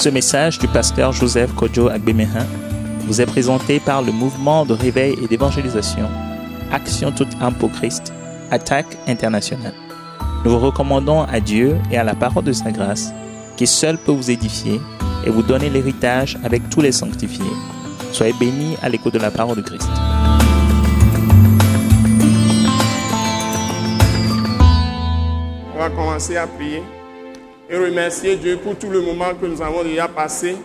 Ce message du pasteur Joseph Kojo Agbemehin vous est présenté par le mouvement de réveil et d'évangélisation Action toute âme pour Christ, Attaque internationale. Nous vous recommandons à Dieu et à la parole de sa grâce, qui seul peut vous édifier et vous donner l'héritage avec tous les sanctifiés. Soyez bénis à l'écoute de la parole de Christ. On va commencer à prier et remercier Dieu pour tout le moment que nous avons déjà passé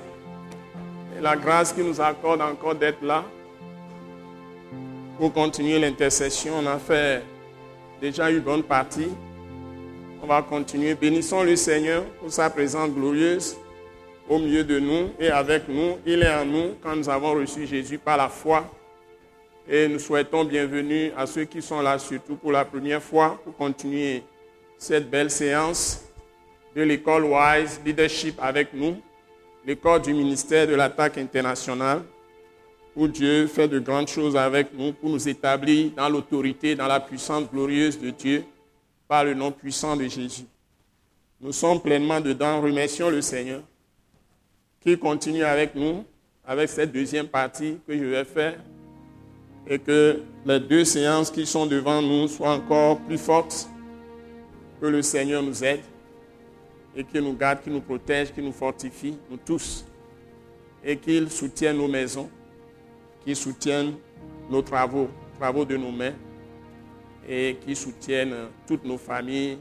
et la grâce qu'il nous accorde encore d'être là pour continuer l'intercession. On a fait déjà une bonne partie. On va continuer. Bénissons le Seigneur pour sa présence glorieuse au milieu de nous et avec nous. Il est en nous quand nous avons reçu Jésus par la foi. Et nous souhaitons bienvenue à ceux qui sont là, surtout pour la première fois, pour continuer cette belle séance de l'école Wise Leadership avec nous, l'école du ministère de l'attaque internationale, où Dieu fait de grandes choses avec nous pour nous établir dans l'autorité, dans la puissance glorieuse de Dieu, par le nom puissant de Jésus. Nous sommes pleinement dedans. Remercions le Seigneur qui continue avec nous, avec cette deuxième partie que je vais faire, et que les deux séances qui sont devant nous soient encore plus fortes, que le Seigneur nous aide et qu'il nous garde, qu'il nous protège, qu'il nous fortifie, nous tous, et qu'il soutienne nos maisons, qu'il soutienne nos travaux, travaux de nos mains, et qu'il soutienne toutes nos familles,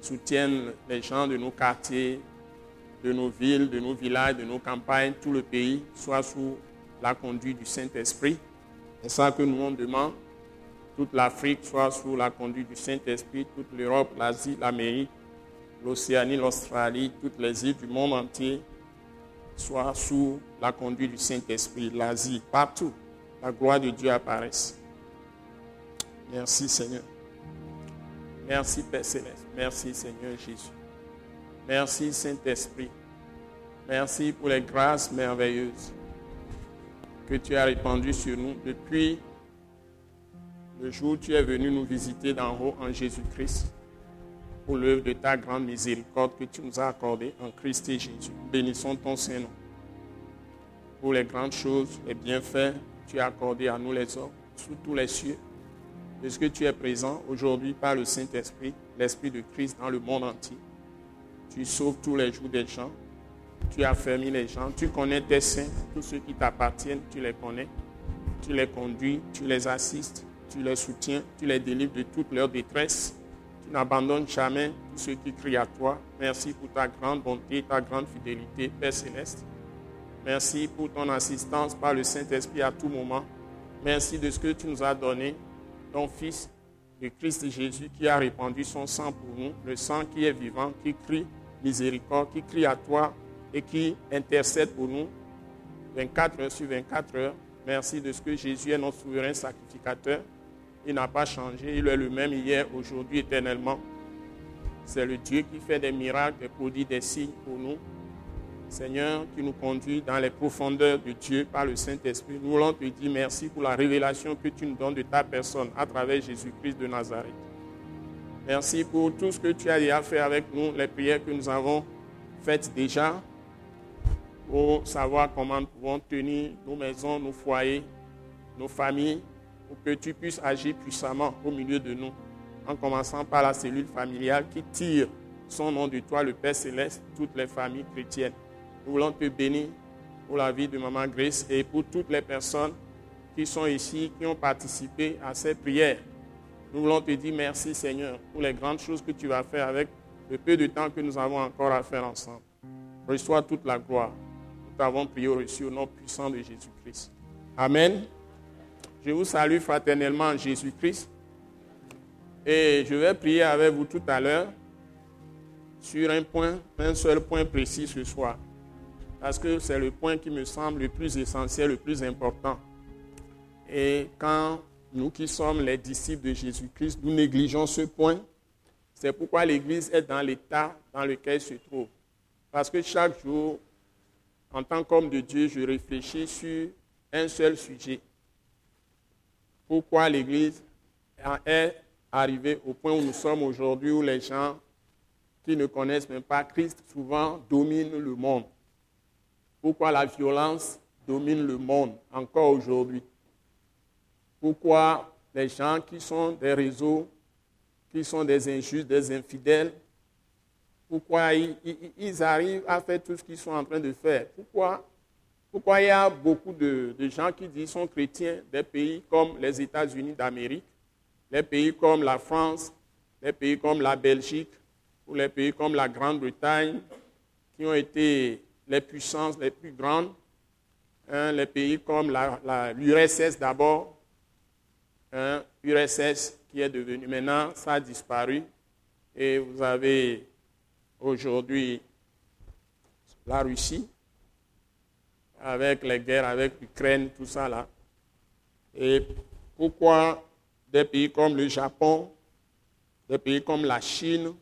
soutienne les gens de nos quartiers, de nos villes, de nos villages, de nos campagnes, tout le pays soit sous la conduite du Saint-Esprit. C'est ça que nous on demande. Toute l'Afrique soit sous la conduite du Saint-Esprit, toute l'Europe, l'Asie, l'Amérique, l'Océanie, l'Australie, toutes les îles du monde entier soient sous la conduite du Saint-Esprit, l'Asie, partout. La gloire de Dieu apparaisse. Merci Seigneur. Merci Père Céleste. Merci Seigneur Jésus. Merci Saint-Esprit. Merci pour les grâces merveilleuses que tu as répandues sur nous depuis le jour où tu es venu nous visiter d'en haut en Jésus-Christ pour l'œuvre de ta grande miséricorde que tu nous as accordée en Christ et Jésus. Bénissons ton Saint-Nom pour les grandes choses, les bienfaits que tu as accordés à nous les hommes, sous tous les cieux. Est-ce que tu es présent aujourd'hui par le Saint-Esprit, l'Esprit de Christ dans le monde entier tu sauves tous les jours des gens. Tu as fermé les gens. Tu connais tes saints. Tous ceux qui t'appartiennent, tu les connais. Tu les conduis, tu les assistes, tu les soutiens, tu les délivres de toute leur détresse. Tu n'abandonnes jamais ceux qui crient à toi. Merci pour ta grande bonté, ta grande fidélité, Père céleste. Merci pour ton assistance par le Saint-Esprit à tout moment. Merci de ce que tu nous as donné, ton Fils, le Christ Jésus, qui a répandu son sang pour nous, le sang qui est vivant, qui crie miséricorde, qui crie à toi et qui intercède pour nous 24 heures sur 24 heures. Merci de ce que Jésus est notre souverain sacrificateur. Il n'a pas changé, il est le même hier, aujourd'hui, éternellement. C'est le Dieu qui fait des miracles, des produits, des signes pour nous. Seigneur, qui nous conduit dans les profondeurs de Dieu par le Saint-Esprit. Nous voulons te dire merci pour la révélation que tu nous donnes de ta personne à travers Jésus-Christ de Nazareth. Merci pour tout ce que tu as déjà fait avec nous, les prières que nous avons faites déjà, pour savoir comment nous pouvons tenir nos maisons, nos foyers, nos familles, pour que tu puisses agir puissamment au milieu de nous, en commençant par la cellule familiale qui tire son nom de toi, le Père céleste, toutes les familles chrétiennes. Nous voulons te bénir pour la vie de Maman Grace et pour toutes les personnes qui sont ici, qui ont participé à cette prière. Nous voulons te dire merci Seigneur pour les grandes choses que tu vas faire avec le peu de temps que nous avons encore à faire ensemble. Reçois toute la gloire. Nous t'avons prié reçu au nom puissant de Jésus-Christ. Amen. Je vous salue fraternellement en Jésus-Christ. Et je vais prier avec vous tout à l'heure sur un point, un seul point précis ce soir. Parce que c'est le point qui me semble le plus essentiel, le plus important. Et quand nous qui sommes les disciples de Jésus-Christ, nous négligeons ce point. C'est pourquoi l'Église est dans l'état dans lequel elle se trouve. Parce que chaque jour, en tant qu'homme de Dieu, je réfléchis sur un seul sujet. Pourquoi l'Église est arrivée au point où nous sommes aujourd'hui, où les gens qui ne connaissent même pas Christ souvent dominent le monde? pourquoi la violence domine le monde encore aujourd'hui? Pourquoi les gens qui sont des réseaux, qui sont des injustes, des infidèles, pourquoi ils, arrivent à faire tout ce qu'ils sont en train de faire? Pourquoi, pourquoi il y a beaucoup de, de gens qui disent sont chrétiens des pays comme les États-Unis d'Amérique, les pays comme la France, les pays comme la Belgique ou les pays comme la Grande-Bretagne, qui ont été les puissances les plus grandes, hein, les pays comme l'URSS d'abord, hein, URSS qui est devenu maintenant, ça a disparu, et vous avez aujourd'hui la Russie, avec les guerres avec l'Ukraine, tout ça là. Et pourquoi des pays comme le Japon, des pays comme la Chine,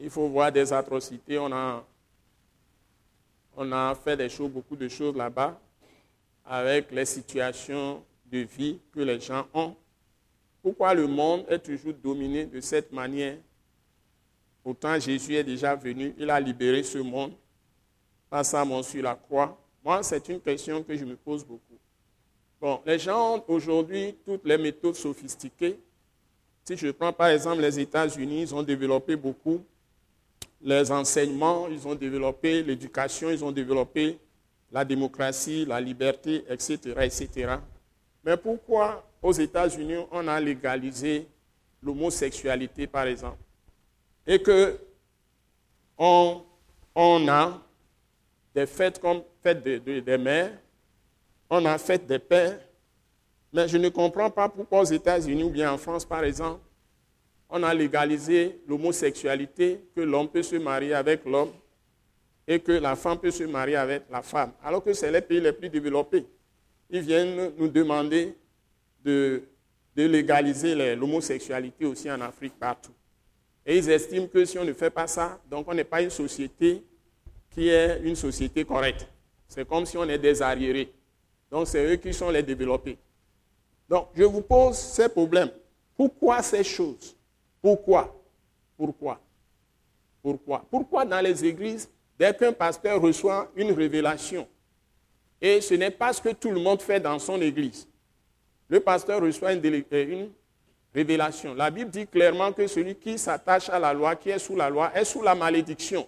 il faut voir des atrocités. On a, on a fait des choses, beaucoup de choses là-bas, avec les situations de vie que les gens ont. Pourquoi le monde est toujours dominé de cette manière? Pourtant, Jésus est déjà venu, il a libéré ce monde par sa mort sur la croix. Moi, c'est une question que je me pose beaucoup. Bon, les gens ont aujourd'hui toutes les méthodes sophistiquées. Si je prends par exemple les États-Unis, ils ont développé beaucoup les enseignements, ils ont développé l'éducation, ils ont développé la démocratie, la liberté, etc., etc. Mais pourquoi aux États-Unis on a légalisé l'homosexualité, par exemple, et que on, a des fêtes comme fête des mères, on a fait des pères, mais je ne comprends pas pourquoi aux États-Unis ou bien en France, par exemple, on a légalisé l'homosexualité, que l'homme peut se marier avec l'homme et que la femme peut se marier avec la femme, alors que c'est les pays les plus développés. Ils viennent nous demander de, de légaliser l'homosexualité aussi en Afrique partout. Et ils estiment que si on ne fait pas ça, donc on n'est pas une société qui est une société correcte. C'est comme si on est des arriérés. Donc c'est eux qui sont les développés. Donc je vous pose ces problèmes. Pourquoi ces choses? Pourquoi? Pourquoi? Pourquoi? Pourquoi dans les églises, dès qu'un pasteur reçoit une révélation, et ce n'est pas ce que tout le monde fait dans son église, le pasteur reçoit une, une révélation. La Bible dit clairement que celui qui s'attache à la loi, qui est sous la loi, est sous la malédiction.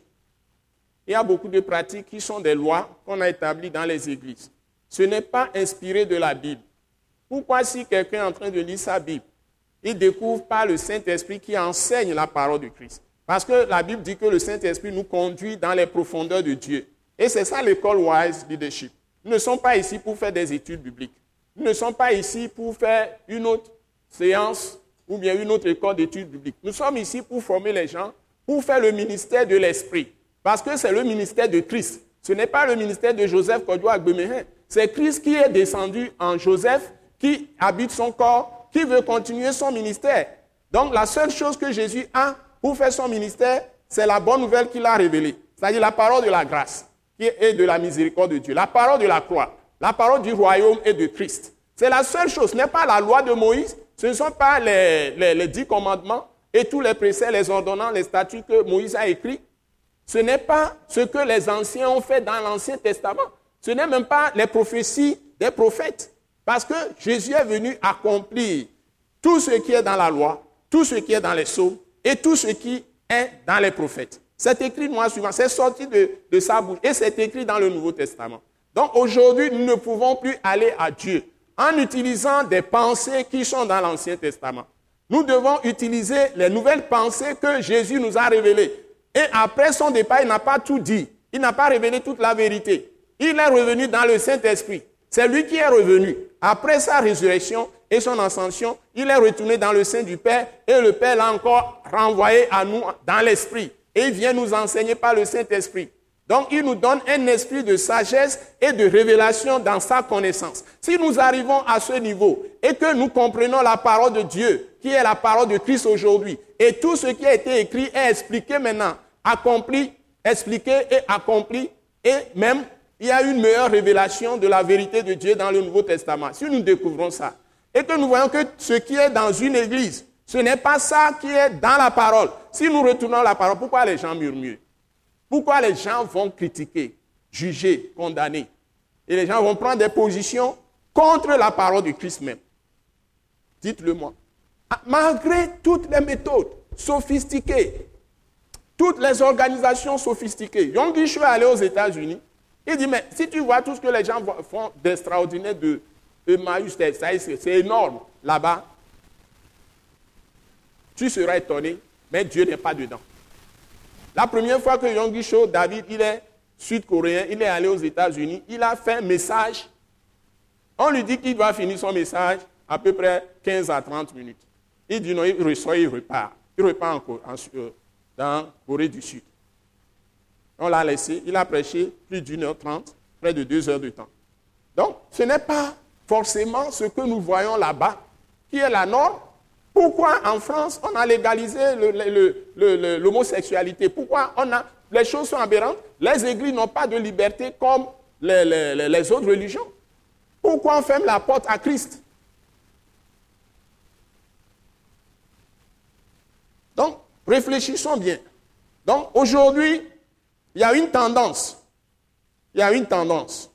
Il y a beaucoup de pratiques qui sont des lois qu'on a établies dans les églises ce n'est pas inspiré de la Bible. Pourquoi si quelqu'un est en train de lire sa Bible, il découvre pas le Saint-Esprit qui enseigne la parole de Christ? Parce que la Bible dit que le Saint-Esprit nous conduit dans les profondeurs de Dieu. Et c'est ça l'école Wise Leadership. Nous ne sommes pas ici pour faire des études bibliques. Nous ne sommes pas ici pour faire une autre séance ou bien une autre école d'études bibliques. Nous sommes ici pour former les gens, pour faire le ministère de l'Esprit. Parce que c'est le ministère de Christ. Ce n'est pas le ministère de Joseph Kodjo Agbemehin. C'est Christ qui est descendu en Joseph, qui habite son corps, qui veut continuer son ministère. Donc la seule chose que Jésus a pour faire son ministère, c'est la bonne nouvelle qu'il a révélée. C'est-à-dire la parole de la grâce est de la miséricorde de Dieu. La parole de la croix. La parole du royaume et de Christ. C'est la seule chose. Ce n'est pas la loi de Moïse. Ce ne sont pas les, dix commandements et tous les préceptes, les ordonnants, les statuts que Moïse a écrits. Ce n'est pas ce que les anciens ont fait dans l'Ancien Testament. Ce n'est même pas les prophéties des prophètes. Parce que Jésus est venu accomplir tout ce qui est dans la loi, tout ce qui est dans les psaumes et tout ce qui est dans les prophètes. C'est écrit moi suivant, c'est sorti de, de sa bouche et c'est écrit dans le Nouveau Testament. Donc aujourd'hui, nous ne pouvons plus aller à Dieu en utilisant des pensées qui sont dans l'Ancien Testament. Nous devons utiliser les nouvelles pensées que Jésus nous a révélées. Et après son départ, il n'a pas tout dit. Il n'a pas révélé toute la vérité. Il est revenu dans le Saint-Esprit. C'est lui qui est revenu. Après sa résurrection et son ascension, il est retourné dans le sein du Père et le Père l'a encore renvoyé à nous dans l'Esprit. Et il vient nous enseigner par le Saint-Esprit. Donc il nous donne un esprit de sagesse et de révélation dans sa connaissance. Si nous arrivons à ce niveau et que nous comprenons la parole de Dieu, qui est la parole de Christ aujourd'hui, et tout ce qui a été écrit est expliqué maintenant, accompli, expliqué et accompli, et même il y a une meilleure révélation de la vérité de Dieu dans le Nouveau Testament. Si nous découvrons ça, et que nous voyons que ce qui est dans une église, ce n'est pas ça qui est dans la parole. Si nous retournons la parole, pourquoi les gens murmurent? Pourquoi les gens vont critiquer jugés, condamnés. Et les gens vont prendre des positions contre la parole du Christ même. Dites-le moi. Ah, malgré toutes les méthodes sophistiquées, toutes les organisations sophistiquées, Yonggi est allé aux États-Unis. Il dit, mais si tu vois tout ce que les gens font d'extraordinaire de Emmaüs, c'est énorme là-bas, tu seras étonné, mais Dieu n'est pas dedans. La première fois que Yonggi Cho, David, il est sud-coréen, il est allé aux États-Unis, il a fait un message. On lui dit qu'il doit finir son message à peu près 15 à 30 minutes. Il dit non, il reçoit, il repart. Il repart en, en, euh, dans Corée du Sud. On l'a laissé, il a prêché plus d'une heure trente, près de deux heures de temps. Donc, ce n'est pas forcément ce que nous voyons là-bas qui est la norme. Pourquoi en France on a légalisé l'homosexualité? Pourquoi on a les choses sont aberrantes? Les églises n'ont pas de liberté comme les, autres religions. Pourquoi on ferme la porte à Christ? Donc, réfléchissons bien. Donc, aujourd'hui, il y a une tendance. Il y a une tendance.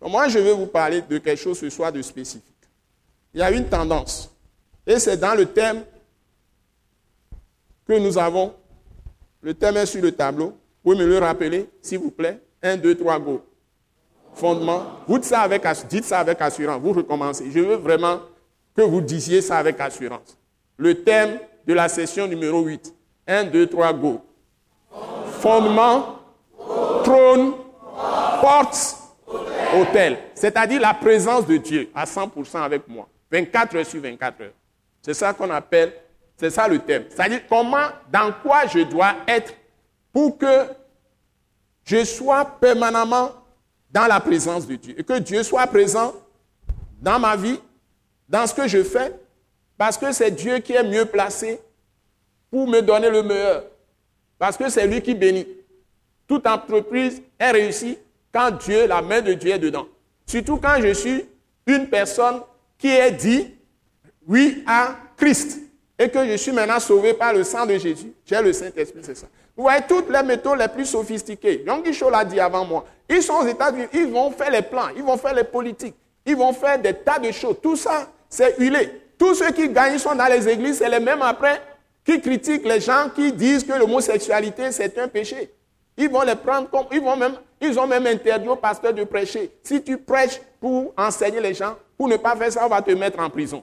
moi, je vais vous parler de quelque chose ce soir de spécifique. Il y a une tendance. Et c'est dans le thème que nous avons. Le thème est sur le tableau. Vous me le rappeler, s'il vous plaît. 1, 2, 3, go. Fondement. Vous dites ça avec, dites ça avec assurance. Vous recommencez. Je veux vraiment que vous disiez ça avec assurance. Le thème de la session numéro 8. 1, 2, 3, go. Fondement, trône, porte, hôtel. C'est-à-dire la présence de Dieu à 100% avec moi. 24 heures sur 24 heures. C'est ça qu'on appelle, c'est ça le thème. C'est-à-dire comment, dans quoi je dois être pour que je sois permanemment dans la présence de Dieu. Et que Dieu soit présent dans ma vie, dans ce que je fais, parce que c'est Dieu qui est mieux placé pour me donner le meilleur. Parce que c'est lui qui bénit. Toute entreprise est réussie quand Dieu, la main de Dieu est dedans. Surtout quand je suis une personne qui est dit oui à Christ et que je suis maintenant sauvé par le sang de Jésus. J'ai le Saint-Esprit, c'est ça. Vous voyez toutes les méthodes les plus sophistiquées. Yonggi Cho l'a dit avant moi. Ils sont aux États-Unis, ils vont faire les plans, ils vont faire les politiques, ils vont faire des tas de choses. Tout ça, c'est huilé. Tous ceux qui gagnent sont dans les églises, c'est les mêmes après qui critiquent les gens qui disent que l'homosexualité c'est un péché. Ils vont les prendre comme, ils vont même, ils ont même interdit aux pasteurs de prêcher. Si tu prêches pour enseigner les gens, pour ne pas faire ça, on va te mettre en prison.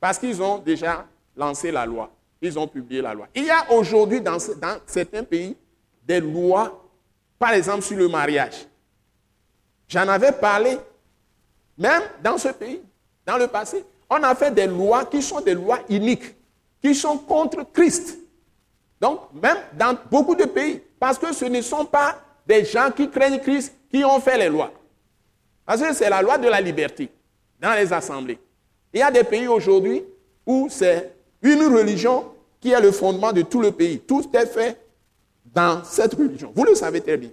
Parce qu'ils ont déjà lancé la loi. Ils ont publié la loi. Il y a aujourd'hui dans, certains pays des lois, par exemple sur le mariage. J'en avais parlé, même dans ce pays, dans le passé on a fait des lois qui sont des lois uniques, qui sont contre Christ. Donc, même dans beaucoup de pays, parce que ce ne sont pas des gens qui craignent Christ qui ont fait les lois. Parce que c'est la loi de la liberté dans les assemblées. Il y a des pays aujourd'hui où c'est une religion qui est le fondement de tout le pays. Tout est fait dans cette religion. Vous le savez très bien.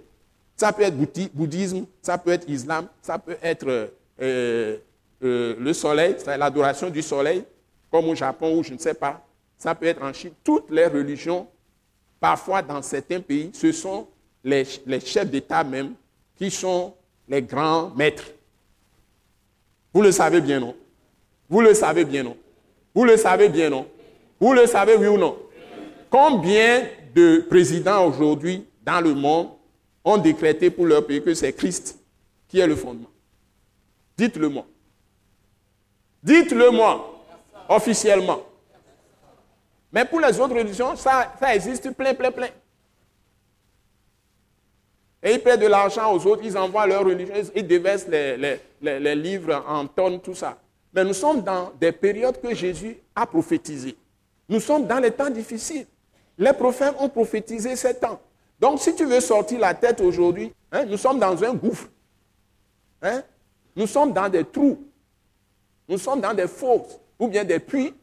Ça peut être bouddhisme, ça peut être islam, ça peut être euh, euh, le soleil, l'adoration du soleil, comme au Japon ou je ne sais pas. Ça peut être en Chine. Toutes les religions, parfois dans certains pays, ce sont les chefs d'État même qui sont les grands maîtres. Vous le savez bien, non? Vous le savez bien, non? Vous le savez bien, non? Vous le savez, oui ou non? Combien de présidents aujourd'hui dans le monde ont décrété pour leur pays que c'est Christ qui est le fondement? Dites-le moi. Dites-le moi, officiellement. Mais pour les autres religions, ça, existe plein, plein, plein. Et ils paient de l'argent aux autres, ils envoient leur religion, ils déversent les, livres en tonnes, tout ça. Mais nous sommes dans des périodes que Jésus a prophétisées. Nous sommes dans les temps difficiles. Les prophètes ont prophétisé ces temps. Donc si tu veux sortir la tête aujourd'hui, hein, nous sommes dans un gouffre. Hein? Nous sommes dans des trous. Nous sommes dans des fosses ou bien des puits,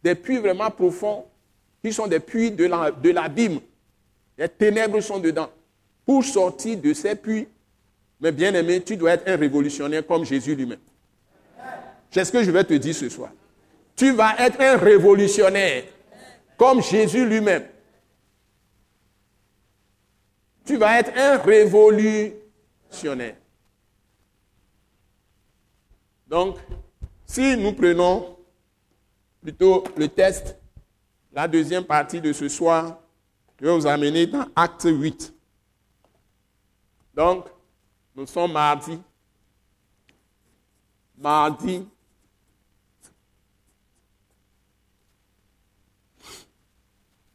des puits vraiment profonds, qui sont des puits de l'abîme. les ténèbres sont dedans. Pour sortir de ces puits, mais bien aimé, tu dois être un révolutionnaire comme Jésus lui-même. C'est ce que je vais te dire ce soir. Tu vas être un révolutionnaire comme Jésus lui-même. Tu vas être un révolutionnaire. Donc, si nous prenons plutôt le test, la deuxième partie de ce soir, je vais vous amener dans Acte 8. Donc, nous sommes mardi. Mardi. «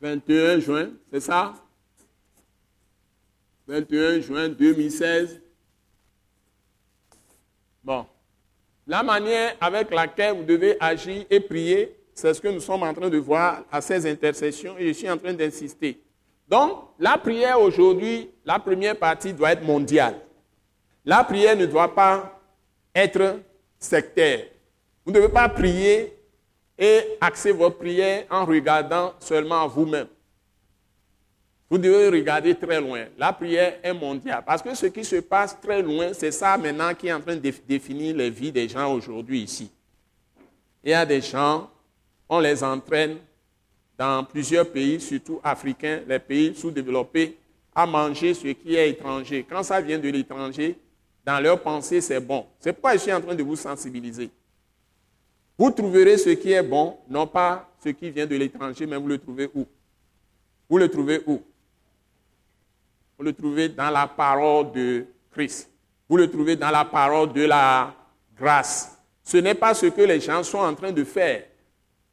21 juin, c'est ça? 21 juin 2016. Bon. La manière avec laquelle vous devez agir et prier, c'est ce que nous sommes en train de voir à ces intercessions et je suis en train d'insister. Donc, la prière aujourd'hui, la première partie doit être mondiale. La prière ne doit pas être sectaire. Vous ne devez pas prier et axer votre prière en regardant seulement vous-même. Vous devez regarder très loin. La prière est mondiale. Parce que ce qui se passe très loin, c'est ça maintenant qui est en train de définir les vies des gens aujourd'hui ici. Il y a des gens, on les entraîne dans plusieurs pays, surtout africains, les pays sous-développés, à manger ce qui est étranger. Quand ça vient de l'étranger, dans leur pensée, c'est bon. C'est pourquoi je suis en train de vous sensibiliser. Vous trouverez ce qui est bon, non pas ce qui vient de l'étranger, mais vous le trouvez où? Vous le trouvez où? Vous le trouvez dans la parole de Christ. Vous le trouvez dans la parole de la grâce. Ce n'est pas ce que les gens sont en train de faire.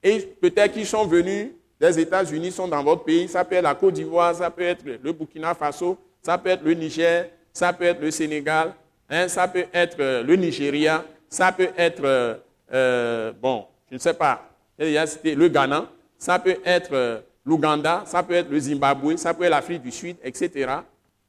Et peut-être qu'ils sont venus des États-Unis, sont dans votre pays. Ça peut être la Côte d'Ivoire, ça peut être le Burkina Faso, ça peut être le Niger, ça peut être le Sénégal, hein, ça peut être euh, le Nigeria, ça peut être, euh, euh, bon, je ne sais pas, le Ghana, ça peut être l'Ouganda, ça peut être le Zimbabwe, ça peut être l'Afrique du Sud, etc.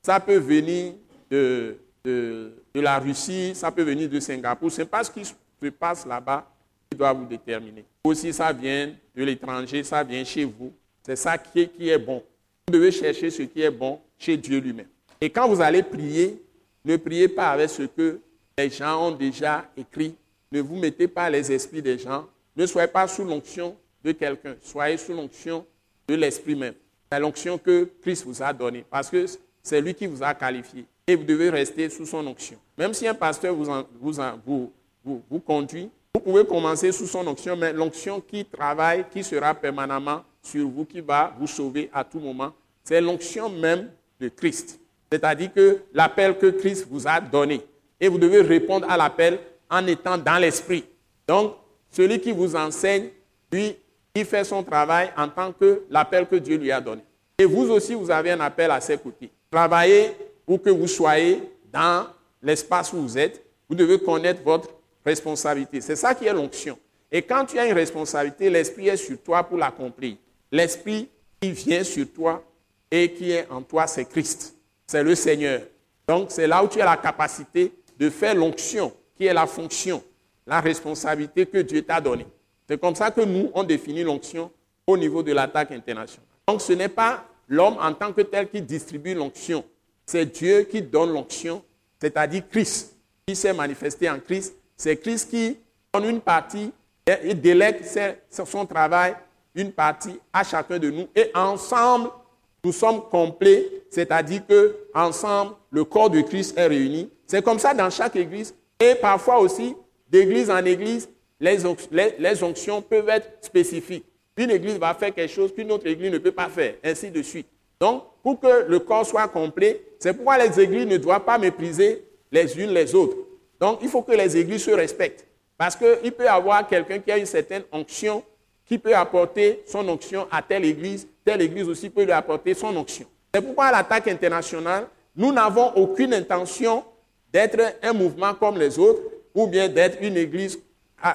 Ça peut venir de, de, la Russie, ça peut venir de Singapour. Ce n'est pas ce qui se passe là-bas qui doit vous déterminer. Aussi, ça vient de l'étranger, ça vient chez vous. C'est ça qui est, qui est bon. Vous devez chercher ce qui est bon chez Dieu lui-même. Et quand vous allez prier, ne priez pas avec ce que les gens ont déjà écrit. Ne vous mettez pas les esprits des gens. Ne soyez pas sous l'onction de quelqu'un. Soyez sous l'onction de l'esprit même. C'est l'onction que Christ vous a donnée. Parce que c'est lui qui vous a qualifié. Et vous devez rester sous son onction. Même si un pasteur vous, vous, vous, vous conduit, vous pouvez commencer sous son onction, mais l'onction qui travaille, qui sera permanemment sur vous, qui va vous sauver à tout moment, c'est l'onction même de Christ. C'est-à-dire que l'appel que Christ vous a donné. Et vous devez répondre à l'appel en étant dans l'esprit. Donc, celui qui vous enseigne, lui, il fait son travail en tant que l'appel que Dieu lui a donné. Et vous aussi, vous avez un appel à côtés. Travaillez où que vous soyez dans l'espace où vous êtes. Vous devez connaître votre responsabilité. C'est ça qui est l'onction. Et quand tu as une responsabilité, l'Esprit est sur toi pour l'accomplir. L'Esprit qui vient sur toi et qui est en toi, c'est Christ. C'est le Seigneur. Donc c'est là où tu as la capacité de faire l'onction, qui est la fonction, la responsabilité que Dieu t'a donnée. C'est comme ça que nous, on définit l'onction au niveau de l'attaque internationale. Donc ce n'est pas l'homme en tant que tel qui distribue l'onction. C'est Dieu qui donne l'onction, c'est-à-dire Christ, qui s'est manifesté en Christ. C'est Christ qui donne une partie et délègue son travail, une partie à chacun de nous. Et ensemble, nous sommes complets, c'est-à-dire que ensemble, le corps de Christ est réuni. C'est comme ça dans chaque église. Et parfois aussi, d'église en église, les, onctions peuvent être spécifiques. Une église va faire quelque chose qu'une autre église ne peut pas faire, ainsi de suite. Donc, pour que le corps soit complet, c'est pourquoi les églises ne doivent pas mépriser les unes les autres. Donc, il faut que les églises se respectent. Parce qu'il peut y avoir quelqu'un qui a une certaine onction, qui peut apporter son onction à telle église, telle église aussi peut lui apporter son onction. C'est pourquoi à l'attaque internationale, nous n'avons aucune intention d'être un mouvement comme les autres, ou bien d'être une église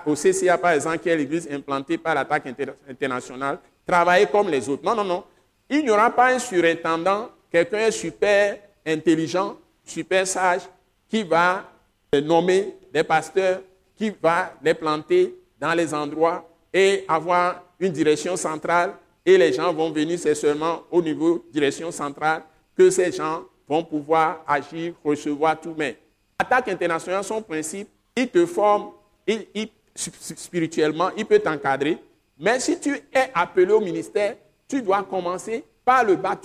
au CCA, par exemple, qui est l'église implantée par l'attaque internationale, travailler comme les autres. Non, non, non. Il n'y aura pas un surintendant, quelqu'un super intelligent, super sage, qui va nommer des pasteurs, qui va les planter dans les endroits et avoir une direction centrale. Et les gens vont venir, c'est seulement au niveau direction centrale que ces gens vont pouvoir agir, recevoir tout. Mais l'attaque internationale, son principe, il te forme il, spirituellement, il peut t'encadrer. Mais si tu es appelé au ministère, tu dois commencer par le bas.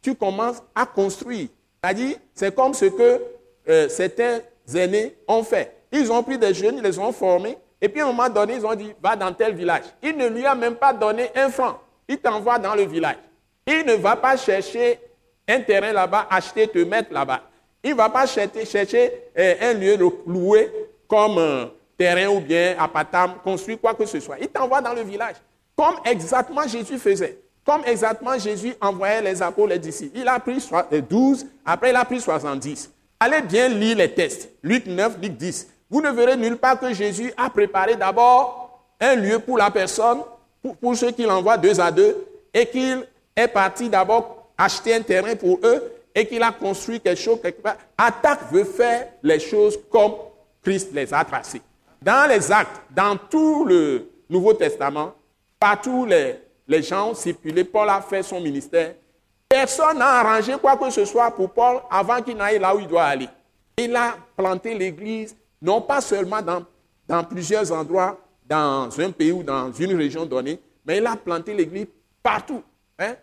Tu, commences à construire. C'est-à-dire, c'est comme ce que euh, certains aînés ont fait. Ils ont pris des jeunes, ils les ont formés, et puis à un moment donné, ils ont dit, va dans tel village. Il ne lui a même pas donné un franc. Il t'envoie dans le village. Il ne va pas chercher un terrain là-bas, acheter, te mettre là-bas. Il ne va pas chercher, euh, un lieu loué comme un terrain ou bien Patam, construire quoi que ce soit. Il t'envoie dans le village. Comme exactement Jésus faisait. Comme exactement Jésus envoyait les apôtres, les disciples. Il a pris 12, après il a pris 70. Allez bien lire les textes. Luc 9, Luc 10. Vous ne verrez nulle part que Jésus a préparé d'abord un lieu pour la personne, pour, ceux qu'il envoie deux à deux, et qu'il est parti d'abord acheter un terrain pour eux, et qu'il a construit quelque chose quelque part. Attaque veut faire les choses comme Christ les a tracées. Dans les actes, dans tout le Nouveau Testament, partout les, les gens ont circulé, Paul a fait son ministère. Personne n'a arrangé quoi que ce soit pour Paul avant qu'il n'aille là où il doit aller. Il a planté l'église, non pas seulement dans, dans plusieurs endroits, dans un pays ou dans une région donnée, mais il a planté l'église partout. Hein.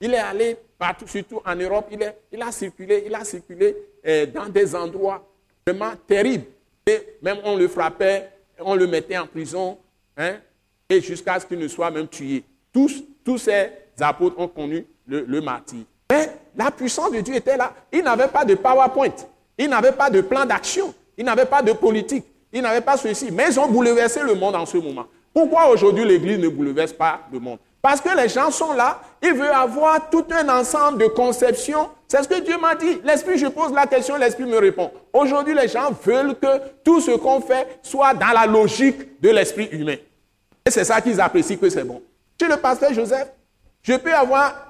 Il est allé partout, surtout en Europe, il, a circulé, il a circulé euh, dans des endroits vraiment terribles. Et même on le frappait, on le mettait en prison. Hein et jusqu'à ce qu'il ne soit même tué. Tous, tous ces apôtres ont connu le, le martyr. Mais la puissance de Dieu était là. Il n'avait pas de PowerPoint. Il n'avait pas de plan d'action. Il n'avait pas de politique. Il n'avait pas ceci. Mais ils ont bouleversé le monde en ce moment. Pourquoi aujourd'hui l'Église ne bouleverse pas le monde? Parce que les gens sont là. Ils veulent avoir tout un ensemble de conceptions. C'est ce que Dieu m'a dit. L'Esprit, je pose la question, l'Esprit me répond. Aujourd'hui, les gens veulent que tout ce qu'on fait soit dans la logique de l'esprit humain. Et c'est ça qu'ils apprécient que c'est bon. Chez le pasteur Joseph, je peux avoir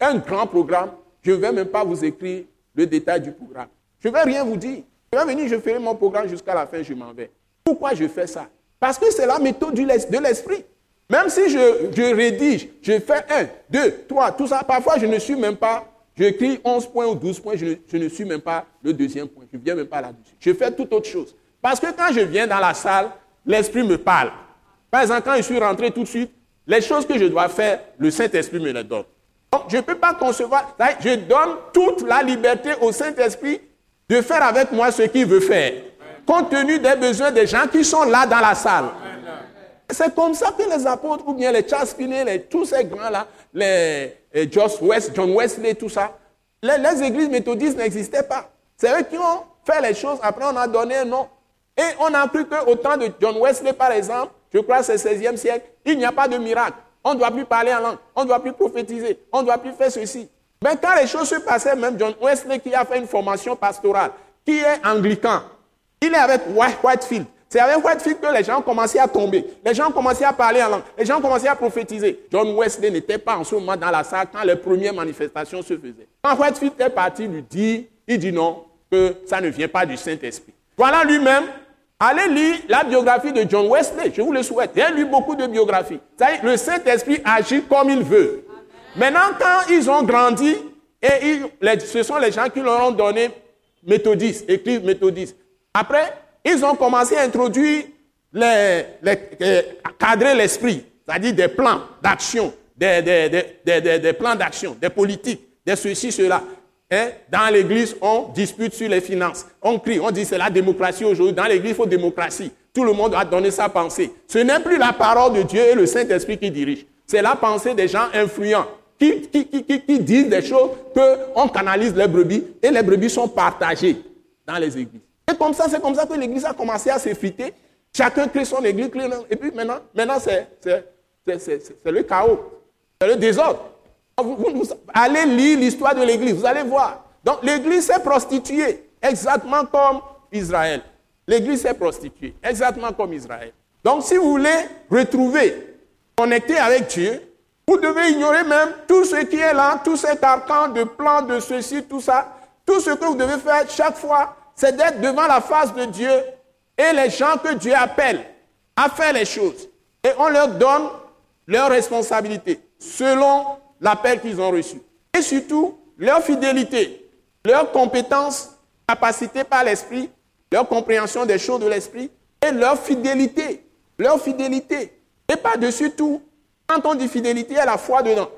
un grand programme. Je ne vais même pas vous écrire le détail du programme. Je ne vais rien vous dire. Je vais venir, je ferai mon programme jusqu'à la fin, je m'en vais. Pourquoi je fais ça? Parce que c'est la méthode de l'esprit. Même si je, rédige, je fais un, deux, trois, tout ça, parfois je ne suis même pas, j'écris 11 points ou 12 points, je, je, ne suis même pas le deuxième point, je ne viens même pas là-dessus. Je fais toute autre chose. Parce que quand je viens dans la salle, l'esprit me parle. Par exemple, quand je suis rentré tout de suite, les choses que je dois faire, le Saint-Esprit me les donne. Donc, je ne peux pas concevoir. Je donne toute la liberté au Saint-Esprit de faire avec moi ce qu'il veut faire, compte tenu des besoins des gens qui sont là dans la salle. C'est comme ça que les apôtres, ou bien les Charles Finney, tous ces grands-là, les, West, John Wesley, tout ça, les, les églises méthodistes n'existaient pas. C'est eux qui ont fait les choses, après on a donné un nom. Et on a cru qu'au temps de John Wesley, par exemple, je crois c'est le 16e siècle, il n'y a pas de miracle. On ne doit plus parler en langue, on ne doit plus prophétiser, on ne doit plus faire ceci. Mais quand les choses se passaient, même John Wesley qui a fait une formation pastorale, qui est anglican, il est avec Whitefield. C'est avec Whitefield que les gens commencé à tomber. Les gens commencé à parler en langue. Les gens commencé à prophétiser. John Wesley n'était pas en ce moment dans la salle quand les premières manifestations se faisaient. Quand Whitefield est parti lui dire, il dit non, que ça ne vient pas du Saint-Esprit. Voilà lui-même Allez lire la biographie de John Wesley, je vous le souhaite. J'ai lu beaucoup de biographies. Le Saint-Esprit agit comme il veut. Maintenant, quand ils ont grandi, et ce sont les gens qui leur ont donné méthodistes, écrits méthodistes. Après, ils ont commencé à introduire, les, cadrer l'esprit, c'est-à-dire des plans d'action, des, des plans d'action, des politiques, des ceci, cela. Hein? Dans l'église, on dispute sur les finances. On crie, on dit c'est la démocratie aujourd'hui. Dans l'église, il faut démocratie. Tout le monde a donné sa pensée. Ce n'est plus la parole de Dieu et le Saint-Esprit qui dirige. C'est la pensée des gens influents qui, qui, disent des choses qu'on canalise les brebis et les brebis sont partagées dans les églises. Et comme ça, c'est comme ça que l'église a commencé à s'effriter. Chacun crée son église. Et puis maintenant, maintenant c'est le chaos. C'est le désordre. Vous, allez lire l'histoire de l'Église, vous allez voir. Donc l'Église s'est prostituée, exactement comme Israël. L'Église s'est prostituée, exactement comme Israël. Donc si vous voulez retrouver, connecter avec Dieu, vous devez ignorer même tout ce qui est là, tout cet arcan de plans, de ceci, tout ça. Tout ce que vous devez faire chaque fois, c'est d'être devant la face de Dieu et les gens que Dieu appelle à faire les choses. Et on leur donne leurs responsabilités selon l'appel qu'ils ont reçu. Et surtout, leur fidélité, leur compétence, capacité par l'esprit, leur compréhension des choses de l'esprit et leur fidélité. Leur fidélité. Et par-dessus tout, quand on dit fidélité, il y a la foi dedans.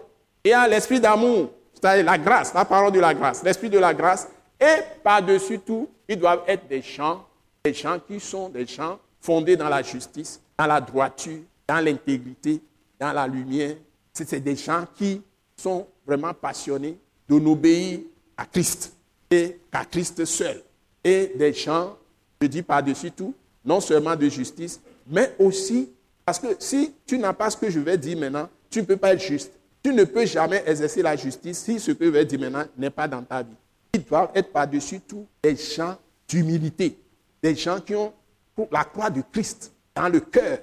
Et il l'esprit d'amour, c'est-à-dire la grâce, la parole de la grâce, l'esprit de la grâce Et par-dessus tout, ils doivent être des gens, des gens qui sont des gens fondés dans la justice, dans la droiture, dans l'intégrité, dans la lumière. C'est des gens qui sont vraiment passionnés de n'obéir à Christ et qu'à Christ seul. Et des gens, je dis par-dessus tout, non seulement de justice, mais aussi, parce que si tu n'as pas ce que je vais dire maintenant, tu ne peux pas être juste. Tu ne peux jamais exercer la justice si ce que je vais dire maintenant n'est pas dans ta vie. Ils doivent être par-dessus tout des gens d'humilité, des gens qui ont la croix de Christ dans le cœur.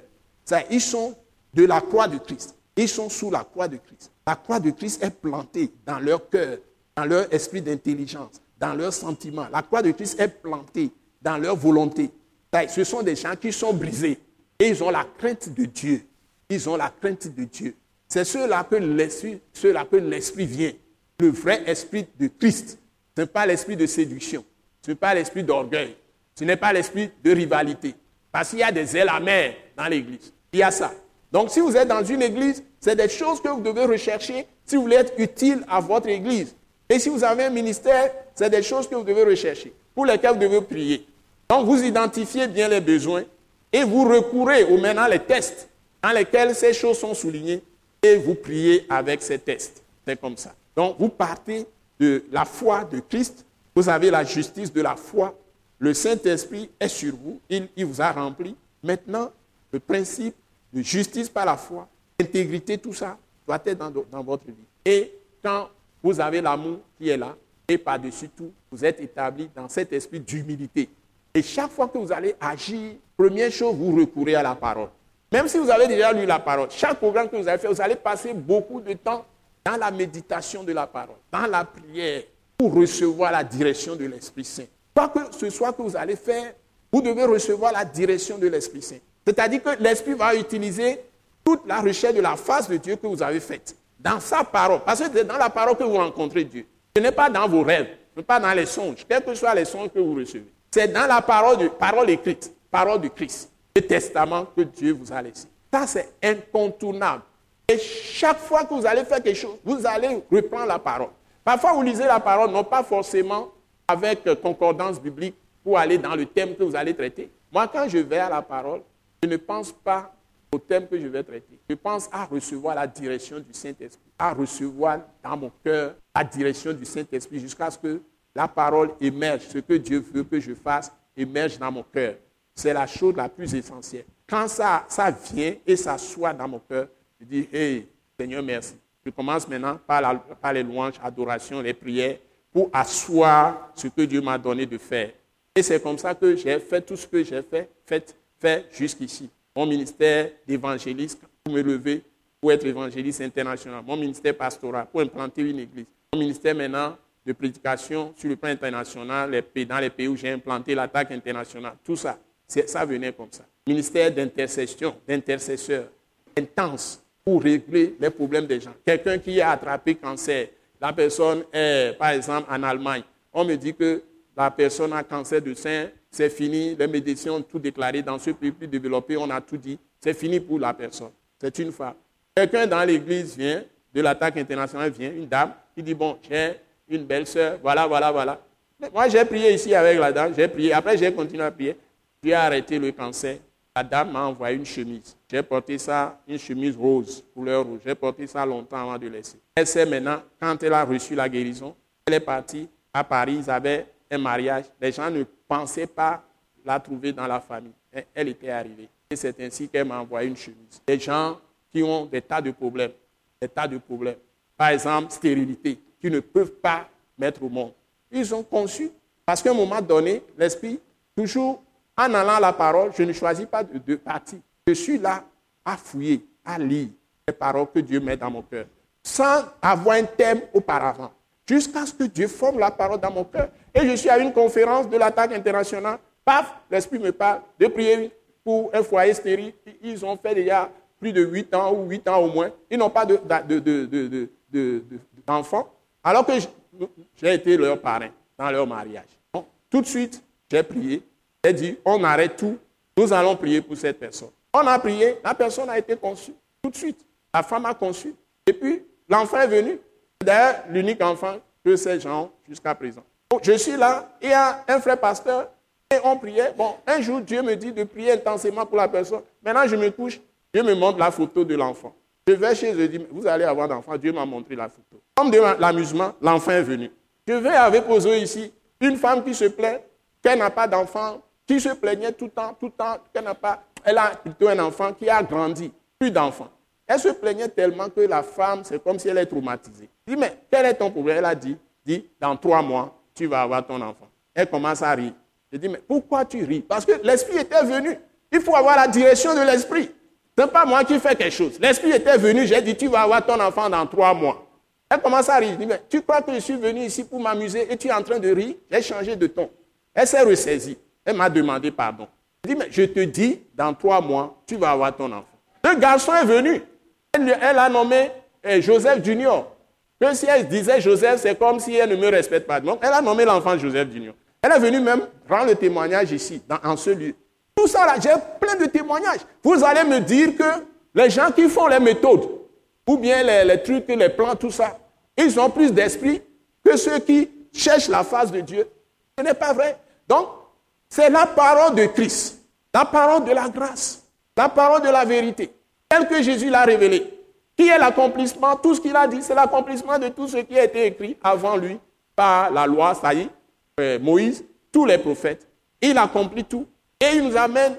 Ils sont de la croix de Christ. Ils sont sous la croix de Christ. La croix de Christ est plantée dans leur cœur, dans leur esprit d'intelligence, dans leurs sentiments. La croix de Christ est plantée dans leur volonté. Ce sont des gens qui sont brisés et ils ont la crainte de Dieu. Ils ont la crainte de Dieu. C'est ceux-là que l'esprit, ceux-là que l'esprit vient. Le vrai esprit de Christ. Ce n'est pas l'esprit de séduction. Ce n'est pas l'esprit d'orgueil. Ce n'est pas l'esprit de rivalité. Parce qu'il y a des ailes amères dans l'église. Il y a ça. Donc si vous êtes dans une église, c'est des choses que vous devez rechercher si vous voulez être utile à votre église. Et si vous avez un ministère, c'est des choses que vous devez rechercher, pour lesquelles vous devez prier. Donc vous identifiez bien les besoins et vous recourez au maintenant les tests dans lesquels ces choses sont soulignées et vous priez avec ces tests. C'est comme ça. Donc vous partez de la foi de Christ, vous avez la justice de la foi, le Saint-Esprit est sur vous, il, vous a rempli. Maintenant, le principe de justice par la foi, intégrité, tout ça doit être dans, dans votre vie. Et quand vous avez l'amour qui est là, et par-dessus tout, vous êtes établi dans cet esprit d'humilité. Et chaque fois que vous allez agir, première chose, vous recourez à la parole. Même si vous avez déjà lu la parole, chaque programme que vous avez fait, vous allez passer beaucoup de temps dans la méditation de la parole, dans la prière, pour recevoir la direction de l'Esprit Saint. Quoi que ce soit que vous allez faire, vous devez recevoir la direction de l'Esprit Saint. C'est-à-dire que l'Esprit va utiliser toute la recherche de la face de Dieu que vous avez faite, dans sa parole. Parce que c'est dans la parole que vous rencontrez Dieu. Ce n'est pas dans vos rêves, ce n'est pas dans les songes, quels que soient les songes que vous recevez. C'est dans la parole, parole écrite, parole du Christ, le testament que Dieu vous a laissé. Ça, c'est incontournable. Et chaque fois que vous allez faire quelque chose, vous allez reprendre la parole. Parfois, vous lisez la parole, non pas forcément avec concordance biblique pour aller dans le thème que vous allez traiter. Moi, quand je vais à la parole, je ne pense pas au thème que je vais traiter. Je pense à recevoir la direction du Saint-Esprit, à recevoir dans mon cœur la direction du Saint-Esprit jusqu'à ce que la parole émerge, ce que Dieu veut que je fasse émerge dans mon cœur. C'est la chose la plus essentielle. Quand ça, ça vient et s'assoit dans mon cœur, je dis, hey, Seigneur, merci. Je commence maintenant par, les louanges, adoration, les prières, pour asseoir ce que Dieu m'a donné de faire. Et c'est comme ça que j'ai fait tout ce que j'ai fait, fait, fait jusqu'ici. Mon ministère d'évangéliste, pour me lever, pour être évangéliste international. Mon ministère pastoral, pour implanter une église. Mon ministère maintenant de prédication sur le plan international, dans les pays où j'ai implanté l'attaque internationale. Tout ça, ça venait comme ça. Ministère d'intercession, d'intercesseur, intense pour régler les problèmes des gens. Quelqu'un qui a attrapé cancer, la personne est, par exemple, en Allemagne. On me dit que la personne a cancer de sein, c'est fini, les médecins ont tout déclaré. Dans ce pays plus développé, on a tout dit. C'est fini pour la personne. C'est une femme. Quelqu'un dans l'église vient, de l'attaque internationale vient, une dame, qui dit, bon, j'ai une belle sœur, voilà, voilà, voilà. moi, j'ai prié ici avec la dame, j'ai prié. Après, j'ai continué à prier. J'ai arrêté le cancer. Dame m'a envoyé une chemise. J'ai porté ça, une chemise rose, couleur rouge. J'ai porté ça longtemps avant de laisser. Elle sait maintenant, quand elle a reçu la guérison, elle est partie à Paris, ils avaient un mariage. Les gens ne pensaient pas la trouver dans la famille. Elle était arrivée. Et c'est ainsi qu'elle m'a envoyé une chemise. Des gens qui ont des tas de problèmes. Des tas de problèmes. Par exemple, stérilité qui ne peuvent pas mettre au monde. Ils ont conçu, parce qu'à un moment donné, l'Esprit, toujours en allant à la parole, je ne choisis pas de, de partie. Je suis là à fouiller, à lire les paroles que Dieu met dans mon cœur, sans avoir un thème auparavant, jusqu'à ce que Dieu forme la parole dans mon cœur. Et je suis à une conférence de l'attaque internationale, paf, l'Esprit me parle de prier pour un foyer stérile. Ils ont fait déjà plus de 8 ans ou 8 ans au moins. Ils n'ont pas d'enfants. Alors que j'ai été leur parrain dans leur mariage. tout de suite, j'ai prié. J'ai dit, on arrête tout. Nous allons prier pour cette personne. On a prié, la personne a été conçue. Tout de suite. La femme a conçu. Et puis, l'enfant est venu. D'ailleurs, l'unique enfant que ces gens jusqu'à présent. je suis là, il y a un frère pasteur, et on priait. Bon, un jour, Dieu me dit de prier intensément pour la personne. Maintenant, je me couche, Dieu me montre la photo de l'enfant. Je vais chez eux, je dis, vous allez avoir d'enfant. Dieu m'a montré la photo. Comme de l'amusement, l'enfant est venu. Je vais avec eux ici, une femme qui se plaint qu'elle n'a pas d'enfant, qui se plaignait tout le temps, tout le temps, qu'elle n'a pas. Elle a plutôt un enfant qui a grandi, plus d'enfants. Elle se plaignait tellement que la femme, c'est comme si elle est traumatisée. Je dis, mais quel est ton problème? Elle a dit, dit, dans trois mois, tu vas avoir ton enfant. Elle commence à rire. Je dis, mais pourquoi tu ris? Parce que l'esprit était venu. Il faut avoir la direction de l'esprit. Ce n'est pas moi qui fais quelque chose. L'esprit était venu, j'ai dit, tu vas avoir ton enfant dans trois mois. Elle commence à rire. Je dis, mais tu crois que je suis venu ici pour m'amuser et tu es en train de rire? J'ai changé de ton. Elle s'est ressaisie. Elle m'a demandé pardon. Je dis, mais je te dis, dans trois mois, tu vas avoir ton enfant. Le garçon est venu. Elle, a nommé eh, Joseph Junior. Que si elle disait Joseph, c'est comme si elle ne me respecte pas. Donc, elle a nommé l'enfant Joseph Junior. Elle est venue même rendre le témoignage ici, en ce lieu. Tout ça là, j'ai plein de témoignages. Vous allez me dire que les gens qui font les méthodes, ou bien les trucs, les plans, tout ça, ils ont plus d'esprit que ceux qui cherchent la face de Dieu. Ce n'est pas vrai. Donc, c'est la parole de Christ, la parole de la grâce, la parole de la vérité, telle que Jésus l'a révélée. Qui est l'accomplissement Tout ce qu'il a dit, c'est l'accomplissement de tout ce qui a été écrit avant lui par la loi, ça y est, euh, Moïse, tous les prophètes. Il accomplit tout. Et il nous amène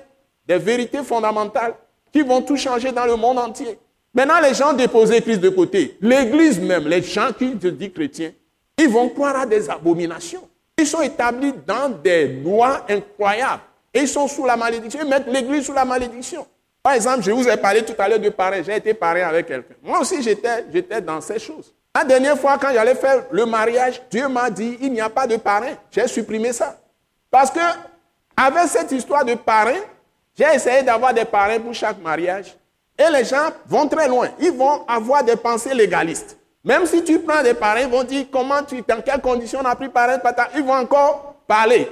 des vérités fondamentales qui vont tout changer dans le monde entier. Maintenant, les gens déposent Christ de côté. L'Église même, les gens qui se disent chrétiens, ils vont croire à des abominations. Ils sont établis dans des lois incroyables. Ils sont sous la malédiction. Ils mettent l'Église sous la malédiction. Par exemple, je vous ai parlé tout à l'heure de parrain. J'ai été parrain avec quelqu'un. Moi aussi, j'étais dans ces choses. La dernière fois, quand j'allais faire le mariage, Dieu m'a dit, il n'y a pas de parrain. J'ai supprimé ça. Parce que, avec cette histoire de parrain, j'ai essayé d'avoir des parrains pour chaque mariage. Et les gens vont très loin. Ils vont avoir des pensées légalistes. Même si tu prends des parrains, ils vont dire comment tu, dans quelles conditions on a pris parrain, ils vont encore parler.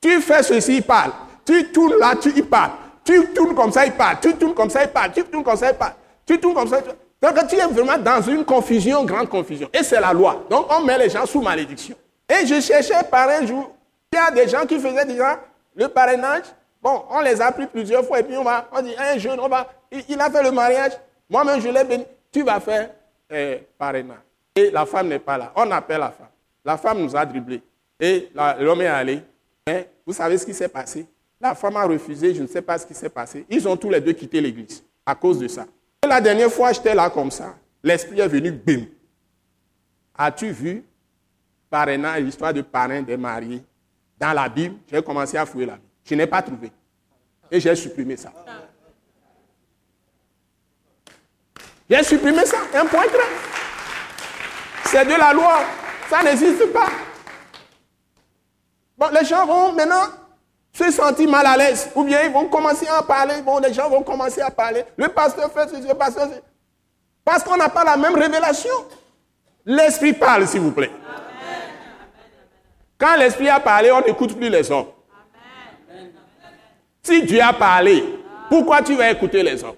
Tu fais ceci, ils parlent. Tu tournes là, tu y parles. Tu tournes comme ça, il parle. Tu tournes comme ça, il parle. Tu tournes comme ça, il parle. Tu tournes comme ça. Donc tu es vraiment dans une confusion, grande confusion. Et c'est la loi. Donc on met les gens sous malédiction. Et je cherchais par un jour, il y a des gens qui faisaient déjà le parrainage. Bon, on les a pris plusieurs fois et puis on va, on dit, un jeune, on va, il, a fait le mariage. Moi-même, je l'ai béni. Tu vas faire Et la femme n'est pas là. On appelle la femme. La femme nous a dribblés. Et l'homme est allé. Mais vous savez ce qui s'est passé? La femme a refusé, je ne sais pas ce qui s'est passé. Ils ont tous les deux quitté l'église à cause de ça. Et la dernière fois, j'étais là comme ça. L'esprit est venu, bim. As-tu vu parrainage, l'histoire de parrain des mariés? Dans la Bible J'ai commencé à fouiller la Bible. Je n'ai pas trouvé. Et j'ai supprimé ça. J'ai supprimé ça. Un point très. C'est de la loi. Ça n'existe pas. Bon, les gens vont maintenant se sentir mal à l'aise. Ou bien ils vont commencer à parler, bon, les gens vont commencer à parler. Le pasteur fait ceci, le pasteur Parce qu'on n'a pas la même révélation. L'Esprit parle, s'il vous plaît. Quand l'Esprit a parlé, on n'écoute plus les hommes. Si Dieu a parlé, pourquoi tu vas écouter les hommes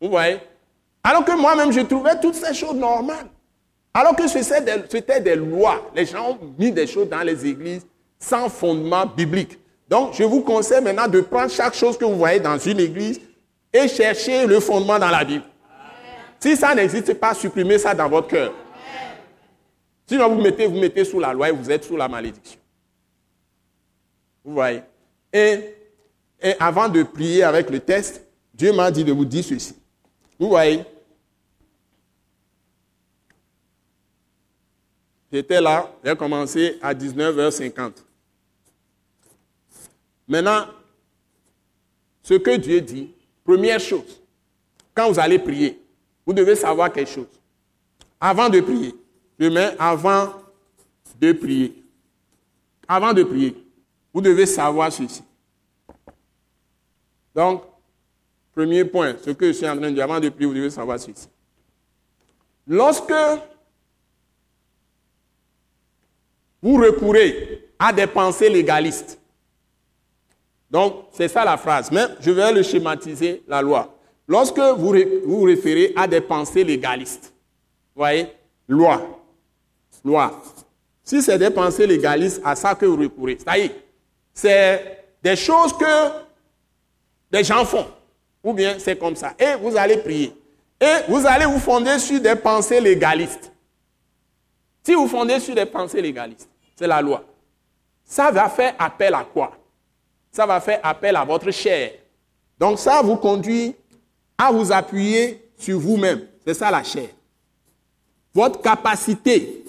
Vous voyez? Alors que moi-même, je trouvais toutes ces choses normales. Alors que c'était des lois. Les gens ont mis des choses dans les églises sans fondement biblique. Donc, je vous conseille maintenant de prendre chaque chose que vous voyez dans une église et chercher le fondement dans la Bible. Si ça n'existe pas, supprimez ça dans votre cœur. Sinon, vous mettez, vous mettez sous la loi et vous êtes sous la malédiction. Vous voyez? Et, et avant de prier avec le test, Dieu m'a dit de vous dire ceci. Vous voyez J'étais là, j'ai commencé à 19h50. Maintenant, ce que Dieu dit, première chose, quand vous allez prier, vous devez savoir quelque chose. Avant de prier, je mets avant de prier. Avant de prier, vous devez savoir ceci. Donc, premier point, ce que je suis en train de dire, avant de prier, vous devez savoir ceci. Lorsque vous recourez à des pensées légalistes, donc, c'est ça la phrase. Mais je vais le schématiser, la loi. Lorsque vous vous référez à des pensées légalistes, voyez, loi, loi, Si c'est des pensées légalistes, à ça que vous recourez. Est. C'est des choses que des gens font. Ou bien c'est comme ça. Et vous allez prier. Et vous allez vous fonder sur des pensées légalistes. Si vous fondez sur des pensées légalistes, c'est la loi. Ça va faire appel à quoi? Ça va faire appel à votre chair. Donc ça vous conduit à vous appuyer sur vous-même. C'est ça la chair. Votre capacité.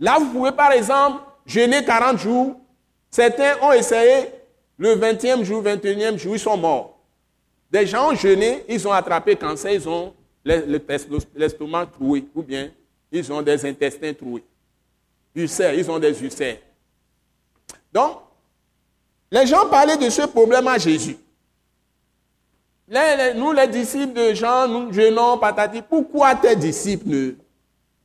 Là, vous pouvez par exemple jeûner 40 jours. Certains ont essayé le 20e jour, 21e jour, ils sont morts. Des gens ont jeûné, ils ont attrapé cancer, ils ont l'estomac troué, ou bien ils ont des intestins troués. Ulcères, ils ont des ulcères. Donc, les gens parlaient de ce problème à Jésus. nous, les disciples de Jean, nous jeûnons, patati. Pourquoi tes disciples ne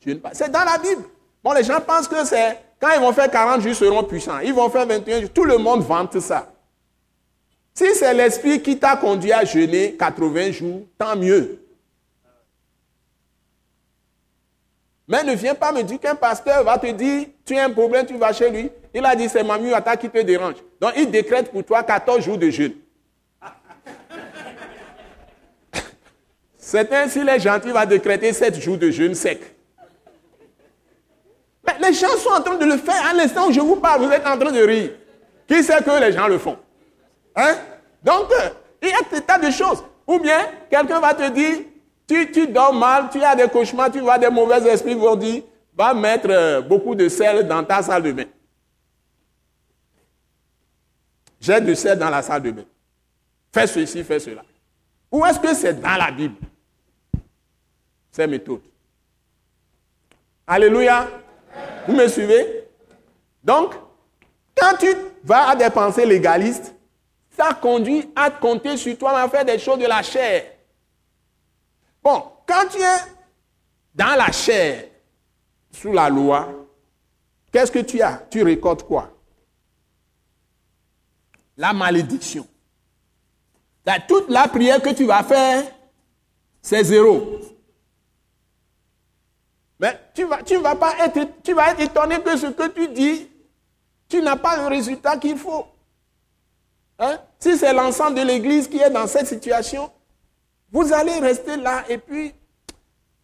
jeûnent pas? C'est dans la Bible. Bon, les gens pensent que c'est quand ils vont faire 40 jours, ils seront puissants. Ils vont faire 21 jours. Tout le monde vante ça. Si c'est l'esprit qui t'a conduit à jeûner 80 jours, tant mieux. Mais ne viens pas me dire qu'un pasteur va te dire, tu as un problème, tu vas chez lui. Il a dit, c'est Mamu Ata qui te dérange. Donc il décrète pour toi 14 jours de jeûne. Certains, s'il est gentil, va décréter 7 jours de jeûne sec. Mais les gens sont en train de le faire à l'instant où je vous parle. Vous êtes en train de rire. Qui sait que les gens le font? Hein? Donc, il y a des tas de choses. Ou bien, quelqu'un va te dire, tu, dors mal, tu as des cauchemars, tu vois des mauvais esprits vont dire, va mettre euh, beaucoup de sel dans ta salle de bain. J'ai du sel dans la salle de bain. Fais ceci, fais cela. Ou est-ce que c'est dans la Bible? Ces méthodes. Alléluia. Vous me suivez? Donc, quand tu vas à des pensées légalistes, ça conduit à compter sur toi à faire des choses de la chair. Bon, quand tu es dans la chair, sous la loi, qu'est-ce que tu as? Tu récoltes quoi? La malédiction. toute la prière que tu vas faire, c'est zéro. Mais tu vas, tu vas pas être, tu vas être étonné que ce que tu dis, tu n'as pas le résultat qu'il faut. Hein? Si c'est l'ensemble de l'Église qui est dans cette situation, vous allez rester là et puis,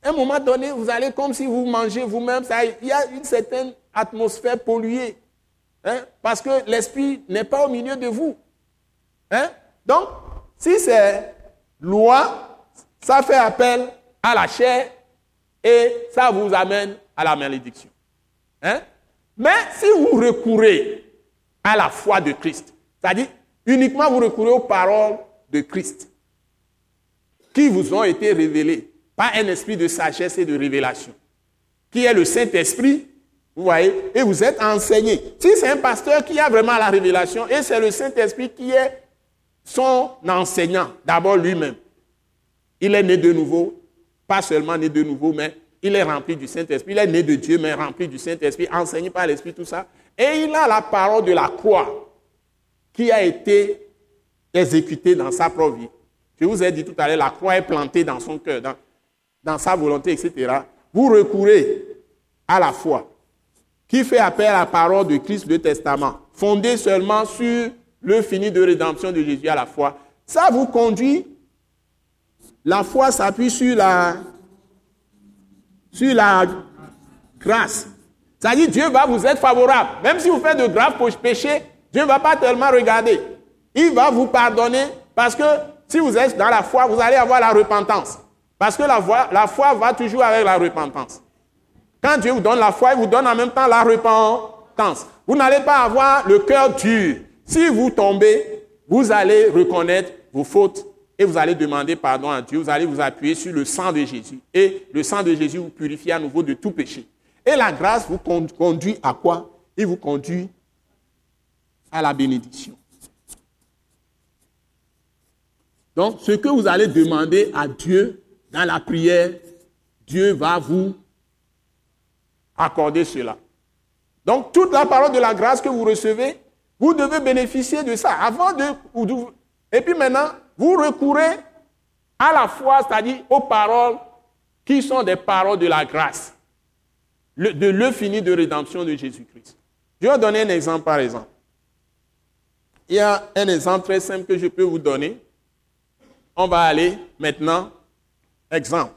à un moment donné, vous allez comme si vous mangez vous-même. Il y a une certaine atmosphère polluée. Hein, parce que l'esprit n'est pas au milieu de vous. Hein? Donc, si c'est loi, ça fait appel à la chair et ça vous amène à la malédiction. Mais si vous recourez à la foi de Christ, c'est-à-dire uniquement vous recourez aux paroles de Christ, qui vous ont été révélés par un esprit de sagesse et de révélation, qui est le Saint-Esprit, vous voyez, et vous êtes enseigné. Si c'est un pasteur qui a vraiment la révélation, et c'est le Saint-Esprit qui est son enseignant, d'abord lui-même. Il est né de nouveau, pas seulement né de nouveau, mais il est rempli du Saint-Esprit. Il est né de Dieu, mais rempli du Saint-Esprit, enseigné par l'Esprit, tout ça. Et il a la parole de la croix qui a été exécutée dans sa propre vie. Je vous ai dit tout à l'heure, la croix est plantée dans son cœur, dans, sa volonté, etc. Vous recourez à la foi, qui fait appel à la parole de Christ, le testament, fondée seulement sur le fini de rédemption de Jésus à la foi. Ça vous conduit, la foi s'appuie sur la, sur la grâce. C'est-à-dire Dieu va vous être favorable. Même si vous faites de graves péchés, Dieu ne va pas tellement regarder. Il va vous pardonner parce que si vous êtes dans la foi, vous allez avoir la repentance. Parce que la foi, va toujours avec la repentance. Quand Dieu vous donne la foi, il vous donne en même temps la repentance. Vous n'allez pas avoir le cœur dur. Si vous tombez, vous allez reconnaître vos fautes et vous allez demander pardon à Dieu. Vous allez vous appuyer sur le sang de Jésus. Et le sang de Jésus vous purifie à nouveau de tout péché. Et la grâce vous conduit à quoi? Il vous conduit à la bénédiction. Donc, ce que vous allez demander à Dieu dans la prière, Dieu va vous accorder cela. Donc, toute la parole de la grâce que vous recevez, vous devez bénéficier de ça. Avant de, et puis maintenant, vous recourez à la foi, c'est-à-dire aux paroles qui sont des paroles de la grâce. de finie de rédemption de Jésus-Christ. Je vais donner un exemple par exemple. Il y a un exemple très simple que je peux vous donner. On va aller maintenant, exemple.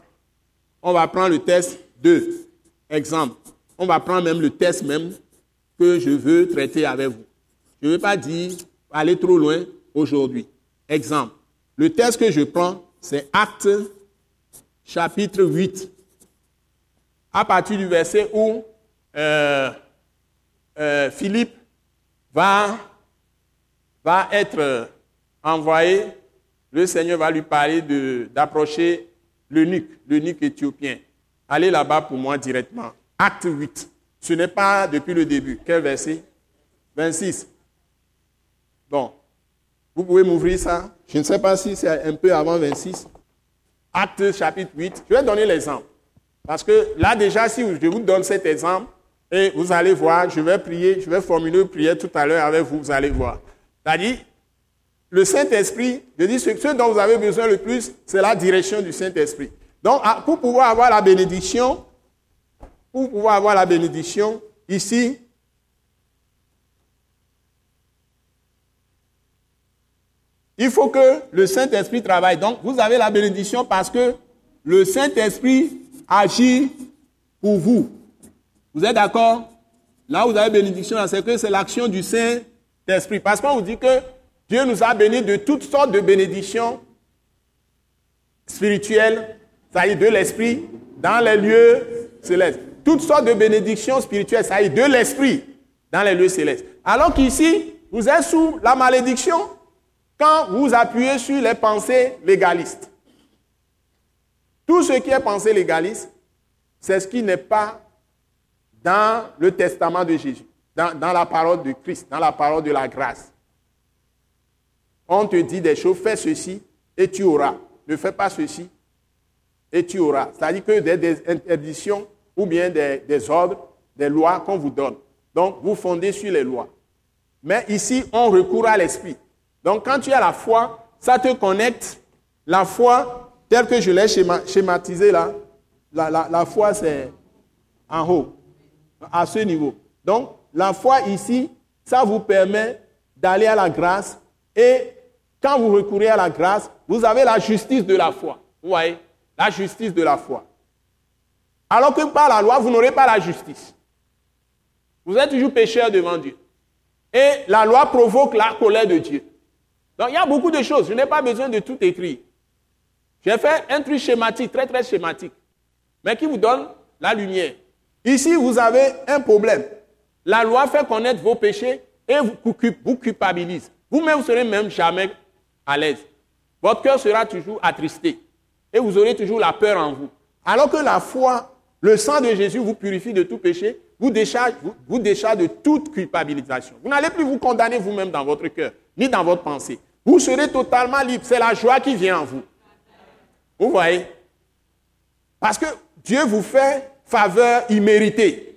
On va prendre le test 2. Exemple. On va prendre même le test même que je veux traiter avec vous. Je ne veux pas dire aller trop loin aujourd'hui. Exemple. Le test que je prends, c'est Acte chapitre 8. À partir du verset où euh, euh, Philippe va, va être envoyé, le Seigneur va lui parler d'approcher l'eunuque, l'eunuque éthiopien. Allez là-bas pour moi directement. Acte 8. Ce n'est pas depuis le début. Quel verset? 26. Bon. Vous pouvez m'ouvrir ça Je ne sais pas si c'est un peu avant 26. Acte chapitre 8. Je vais donner l'exemple. Parce que là déjà, si je vous donne cet exemple, et vous allez voir, je vais prier, je vais formuler une prière tout à l'heure avec vous, vous allez voir. C'est-à-dire, le Saint-Esprit, je dis, ce dont vous avez besoin le plus, c'est la direction du Saint-Esprit. Donc, ah, pour pouvoir avoir la bénédiction, pour pouvoir avoir la bénédiction, ici, il faut que le Saint-Esprit travaille. Donc, vous avez la bénédiction parce que le Saint-Esprit agit pour vous. Vous êtes d'accord? Là où vous avez bénédiction, c'est que c'est l'action du Saint-Esprit. Parce qu'on vous dit que Dieu nous a bénis de toutes sortes de bénédictions spirituelles, c'est-à-dire de l'Esprit, dans les lieux célestes. Toutes sortes de bénédictions spirituelles, c'est-à-dire de l'Esprit, dans les lieux célestes. Alors qu'ici, vous êtes sous la malédiction quand vous appuyez sur les pensées légalistes. Tout ce qui est pensée légaliste, c'est ce qui n'est pas dans le testament de Jésus, dans, la parole de Christ, dans la parole de la grâce. On te dit des choses, fais ceci et tu auras. Ne fais pas ceci et tu auras. C'est-à-dire que des, interdictions ou bien des, ordres, des lois qu'on vous donne. Donc, vous fondez sur les lois. Mais ici, on recourt à l'esprit. Donc, quand tu as la foi, ça te connecte. La foi, telle que je l'ai schématisée là, la, la, la foi, c'est en haut, à ce niveau. Donc, la foi ici, ça vous permet d'aller à la grâce et quand vous recourez à la grâce, vous avez la justice de la foi. Vous voyez? La justice de la foi. Alors que par la loi, vous n'aurez pas la justice. Vous êtes toujours pécheur devant Dieu. Et la loi provoque la colère de Dieu. Donc il y a beaucoup de choses. Je n'ai pas besoin de tout écrire. J'ai fait un truc schématique, très très schématique, mais qui vous donne la lumière. Ici, vous avez un problème. La loi fait connaître vos péchés et vous, vous culpabilise. Vous-même, vous serez même jamais à l'aise. Votre cœur sera toujours attristé et vous aurez toujours la peur en vous. Alors que la foi, le sang de Jésus vous purifie de tout péché, vous décharge, vous, décharge de toute culpabilisation. Vous n'allez plus vous condamner vous-même dans votre cœur, ni dans votre pensée. Vous serez totalement libre. C'est la joie qui vient en vous. Vous voyez? Parce que Dieu vous fait faveur imméritée.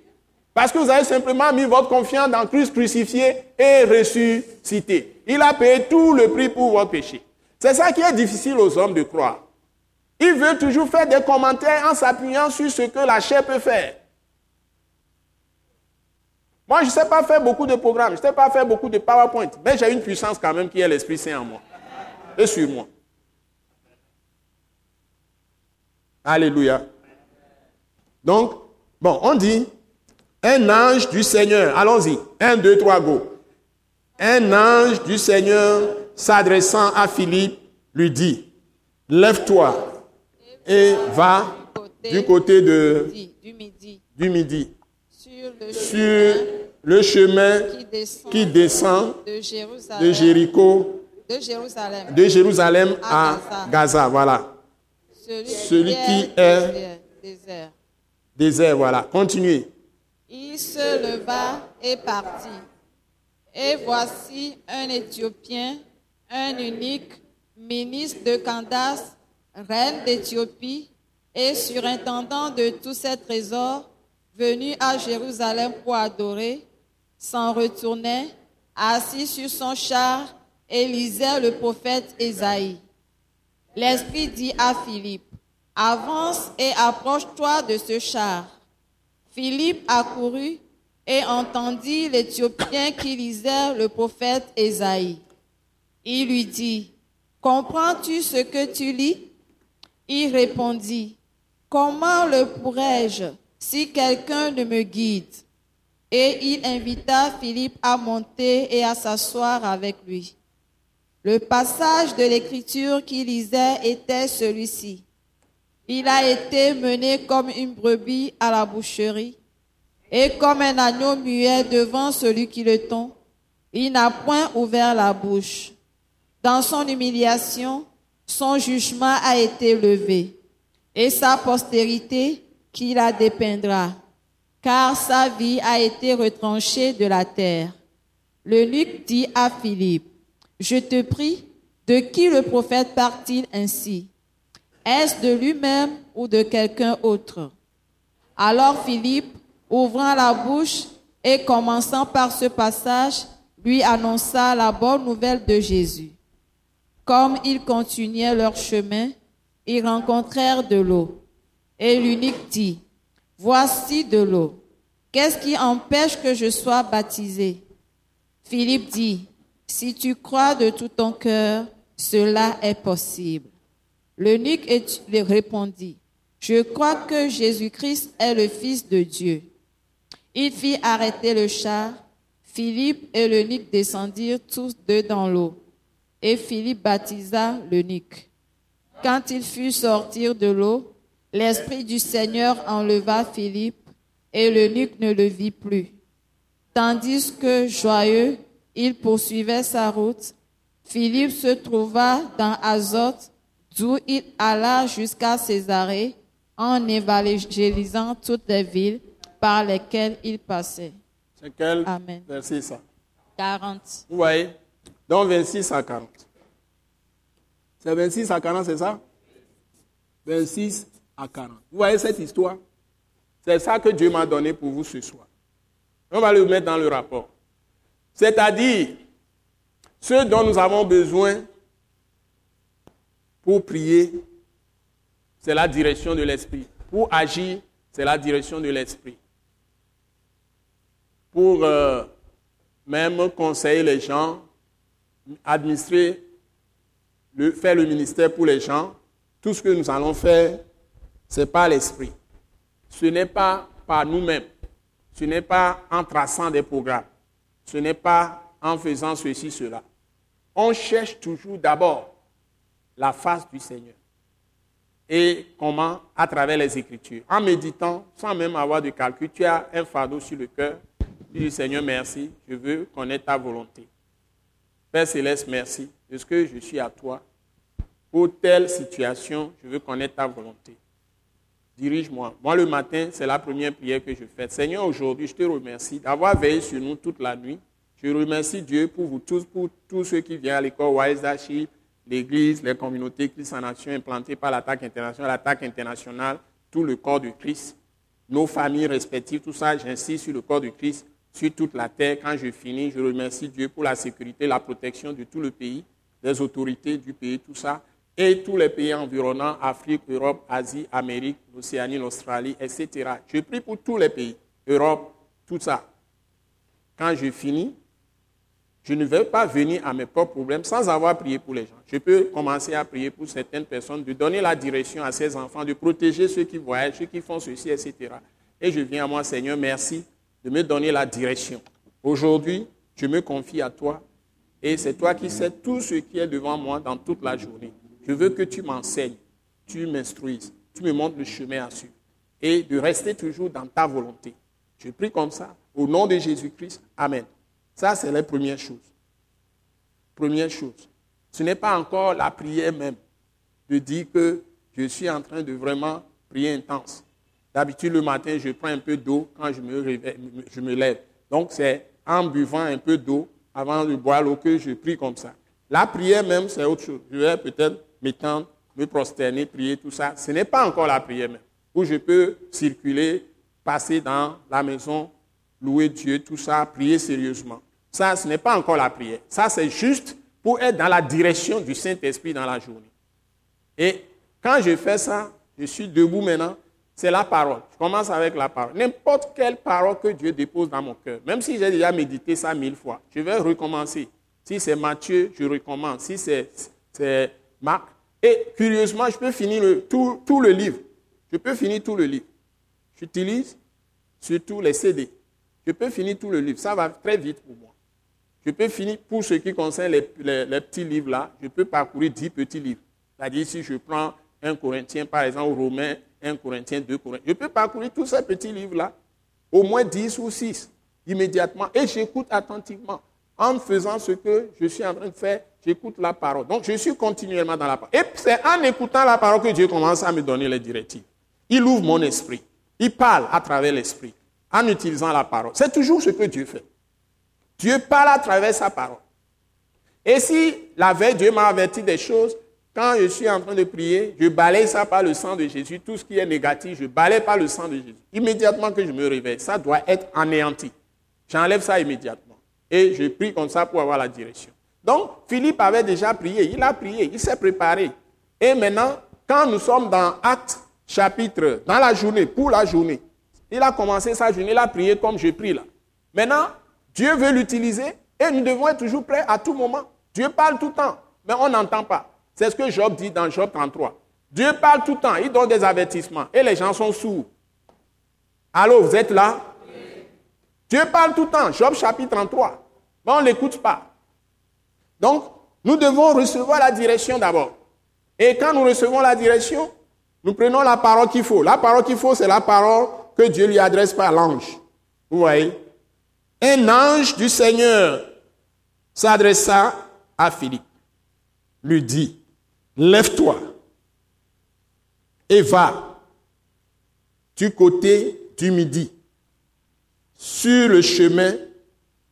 Parce que vous avez simplement mis votre confiance dans Christ crucifié et ressuscité. Il a payé tout le prix pour votre péché. C'est ça qui est difficile aux hommes de croire. Ils veulent toujours faire des commentaires en s'appuyant sur ce que la chair peut faire. Moi, je ne sais pas faire beaucoup de programmes, je ne sais pas faire beaucoup de PowerPoint, mais j'ai une puissance quand même qui est l'Esprit Saint en moi et sur moi. Alléluia. Donc, bon, on dit un ange du Seigneur. Allons-y. Un, deux, trois, go. Un ange du Seigneur s'adressant à Philippe lui dit, lève-toi et va du côté de, du midi, sur le chemin, qui descend, de, Jéricho, de Jérusalem, à Gaza. Voilà. Celui, qui est désert. désert. Voilà. Continuez. Il se leva et partit. Et voici un Éthiopien, un unique ministre de Candace, reine d'Éthiopie, et surintendant de tous ses trésors, venu à Jérusalem pour adorer, s'en retournait, assis sur son char, et lisait le prophète Ésaïe. L'Esprit dit à Philippe, avance et approche-toi de ce char. Philippe accourut et entendit l'Éthiopien qui lisait le prophète Ésaïe. Il lui dit, Comprends-tu ce que tu lis? Il répondit, Comment le pourrais-je si quelqu'un ne me guide? Et il invita Philippe à monter et à s'asseoir avec lui. Le passage de l'écriture qu'il lisait était celui-ci. Il a été mené comme une brebis à la boucherie et comme un agneau muet devant celui qui le tond. Il n'a point ouvert la bouche. Dans son humiliation, son jugement a été levé et sa postérité qui la dépeindra, car sa vie a été retranchée de la terre. Le Luc dit à Philippe, je te prie, de qui le prophète part-il ainsi? Est-ce de lui-même ou de quelqu'un autre? Alors Philippe, ouvrant la bouche et commençant par ce passage, lui annonça la bonne nouvelle de Jésus. Comme ils continuaient leur chemin, ils rencontrèrent de l'eau. Et l'unique dit, Voici de l'eau. Qu'est-ce qui empêche que je sois baptisé? Philippe dit, Si tu crois de tout ton cœur, cela est possible. L'eunuque répondit, Je crois que Jésus-Christ est le Fils de Dieu. Il fit arrêter le char. Philippe et l'eunuque descendirent tous deux dans l'eau. Et Philippe baptisa l'eunuque. Quand il fut sortir de l'eau, l'Esprit du Seigneur enleva Philippe et l'eunuque ne le vit plus. Tandis que, joyeux, il poursuivait sa route, Philippe se trouva dans Azote, d'où il alla jusqu'à Césarée, en évangélisant toutes les villes par lesquelles il passait. C'est quel Amen. verset ça? 40. Vous voyez? Donc 26 à 40. C'est 26 à 40, c'est ça? 26 à 40. Vous voyez cette histoire? C'est ça que Dieu m'a donné pour vous ce soir. On va le mettre dans le rapport. C'est-à-dire, ce dont nous avons besoin pour prier, c'est la direction de l'Esprit. Pour agir, c'est la direction de l'Esprit. Pour euh, même conseiller les gens, administrer, faire le ministère pour les gens, tout ce que nous allons faire, c'est par l'Esprit. Ce n'est pas par nous-mêmes. Ce n'est pas en traçant des programmes. Ce n'est pas en faisant ceci, cela. On cherche toujours d'abord la face du Seigneur. Et comment? À travers les Écritures. En méditant, sans même avoir de calcul, tu as un fardeau sur le cœur. Tu dis, Seigneur, merci, je veux connaître ta volonté. Père Céleste, merci de ce que je suis à toi. Pour telle situation, je veux connaître ta volonté. Dirige-moi. Moi, le matin, c'est la première prière que je fais. Seigneur, aujourd'hui, je te remercie d'avoir veillé sur nous toute la nuit. Je remercie Dieu pour vous tous, pour tous ceux qui viennent à l'école Wise l'Église, les communautés Christ en action implantées par l'attaque internationale, l'attaque internationale, tout le corps de Christ, nos familles respectives, tout ça, j'insiste sur le corps de Christ, sur toute la terre. Quand je finis, je remercie Dieu pour la sécurité, la protection de tout le pays, des autorités du pays, tout ça, et tous les pays environnants, Afrique, Europe, Asie, Amérique, Océanie, Australie, etc. Je prie pour tous les pays, Europe, tout ça. Quand je finis, je ne vais pas venir à mes propres problèmes sans avoir prié pour les gens. Je peux commencer à prier pour certaines personnes, de donner la direction à ces enfants, de protéger ceux qui voyagent, ceux qui font ceci, etc. Et je viens à moi, Seigneur, merci de me donner la direction. Aujourd'hui, je me confie à toi et c'est toi qui sais tout ce qui est devant moi dans toute la journée. Je veux que tu m'enseignes, tu m'instruises, tu me montres le chemin à suivre et de rester toujours dans ta volonté. Je prie comme ça, au nom de Jésus-Christ. Amen. Ça, c'est la première chose. Première chose. Ce n'est pas encore la prière même de dire que je suis en train de vraiment prier intense. D'habitude, le matin, je prends un peu d'eau quand je me, réveille, je me lève. Donc, c'est en buvant un peu d'eau avant de boire l'eau que je prie comme ça. La prière même, c'est autre chose. Je vais peut-être m'étendre, me prosterner, prier, tout ça. Ce n'est pas encore la prière même. Où je peux circuler, passer dans la maison, louer Dieu, tout ça, prier sérieusement. Ça, ce n'est pas encore la prière. Ça, c'est juste pour être dans la direction du Saint-Esprit dans la journée. Et quand je fais ça, je suis debout maintenant, c'est la parole. Je commence avec la parole. N'importe quelle parole que Dieu dépose dans mon cœur, même si j'ai déjà médité ça mille fois, je vais recommencer. Si c'est Matthieu, je recommence. Si c'est Marc. Et curieusement, je peux finir tout le livre. Je peux finir tout le livre. J'utilise surtout les CD. Je peux finir tout le livre. Ça va très vite pour moi. Je peux finir, pour ce qui concerne les, petits livres là, je peux parcourir dix petits livres. C'est-à-dire, si je prends un Corinthien, par exemple, Romain, un Corinthien, deux Corinthiens, je peux parcourir tous ces petits livres-là, au moins dix ou six, immédiatement, et j'écoute attentivement. En faisant ce que je suis en train de faire, j'écoute la parole. Donc, je suis continuellement dans la parole. Et c'est en écoutant la parole que Dieu commence à me donner les directives. Il ouvre mon esprit. Il parle à travers l'esprit, en utilisant la parole. C'est toujours ce que Dieu fait. Dieu parle à travers sa parole. Et si la veille, Dieu m'a averti des choses, quand je suis en train de prier, je balaye ça par le sang de Jésus. Tout ce qui est négatif, je balaye par le sang de Jésus. Immédiatement que je me réveille, ça doit être anéanti. J'enlève ça immédiatement. Et je prie comme ça pour avoir la direction. Donc, Philippe avait déjà prié. Il a prié. Il s'est préparé. Et maintenant, quand nous sommes dans Acte chapitre, dans la journée, pour la journée, il a commencé sa journée, il a prié comme je prie là. Maintenant, Dieu veut l'utiliser et nous devons être toujours prêts à tout moment. Dieu parle tout le temps, mais on n'entend pas. C'est ce que Job dit dans Job 33. Dieu parle tout le temps, il donne des avertissements et les gens sont sourds. Allô, vous êtes là? Dieu parle tout le temps, Job chapitre 33, mais on ne l'écoute pas. Donc, nous devons recevoir la direction d'abord. Et quand nous recevons la direction, nous prenons la parole qu'il faut. La parole qu'il faut, c'est la parole que Dieu lui adresse par l'ange. Vous voyez? Un ange du Seigneur s'adressa à Philippe, lui dit, lève-toi et va du côté du midi sur le chemin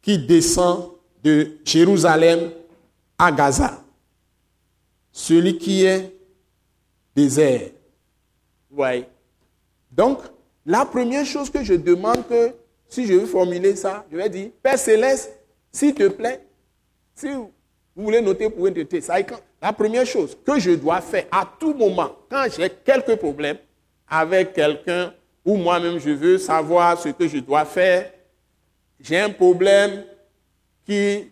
qui descend de Jérusalem à Gaza, celui qui est désert. voyez Donc, la première chose que je demande que si je veux formuler ça, je vais dire, Père Céleste, s'il te plaît, si vous voulez noter pour noter, ça la première chose que je dois faire à tout moment, quand j'ai quelques problèmes avec quelqu'un ou moi-même je veux savoir ce que je dois faire, j'ai un problème qui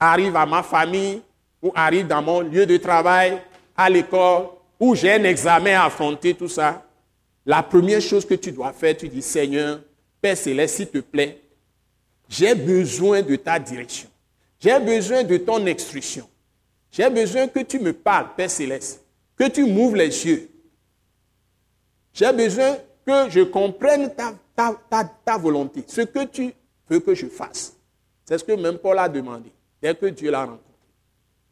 arrive à ma famille ou arrive dans mon lieu de travail, à l'école, ou j'ai un examen à affronter, tout ça, la première chose que tu dois faire, tu dis, Seigneur, Père Céleste, s'il te plaît, j'ai besoin de ta direction. J'ai besoin de ton instruction. J'ai besoin que tu me parles, Père Céleste, que tu m'ouvres les yeux. J'ai besoin que je comprenne ta, volonté, ce que tu veux que je fasse. C'est ce que même Paul a demandé, dès que Dieu l'a rencontré.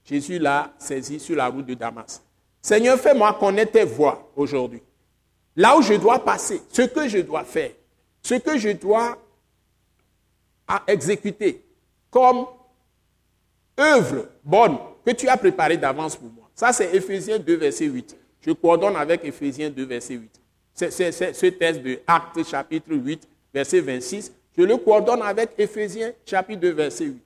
Jésus l'a saisi sur la route de Damas. Seigneur, fais-moi connaître tes voies aujourd'hui. Là où je dois passer, ce que je dois faire ce que je dois exécuter comme œuvre bonne que tu as préparée d'avance pour moi. Ça, c'est Ephésiens 2, verset 8. Je coordonne avec Ephésiens 2, verset 8. C'est ce texte de Actes chapitre 8, verset 26. Je le coordonne avec Ephésiens chapitre 2, verset 8.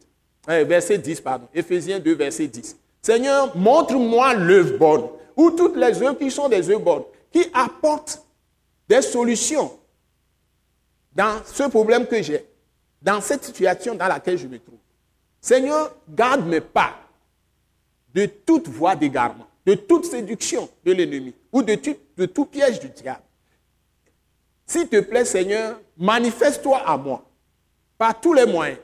Euh, verset 10, pardon. Ephésiens 2, verset 10. Seigneur, montre-moi l'œuvre bonne, ou toutes les œuvres qui sont des œuvres bonnes, qui apportent des solutions dans ce problème que j'ai, dans cette situation dans laquelle je me trouve. Seigneur, garde mes pas de toute voie d'égarement, de toute séduction de l'ennemi ou de tout, piège du diable. S'il te plaît, Seigneur, manifeste-toi à moi par tous les moyens.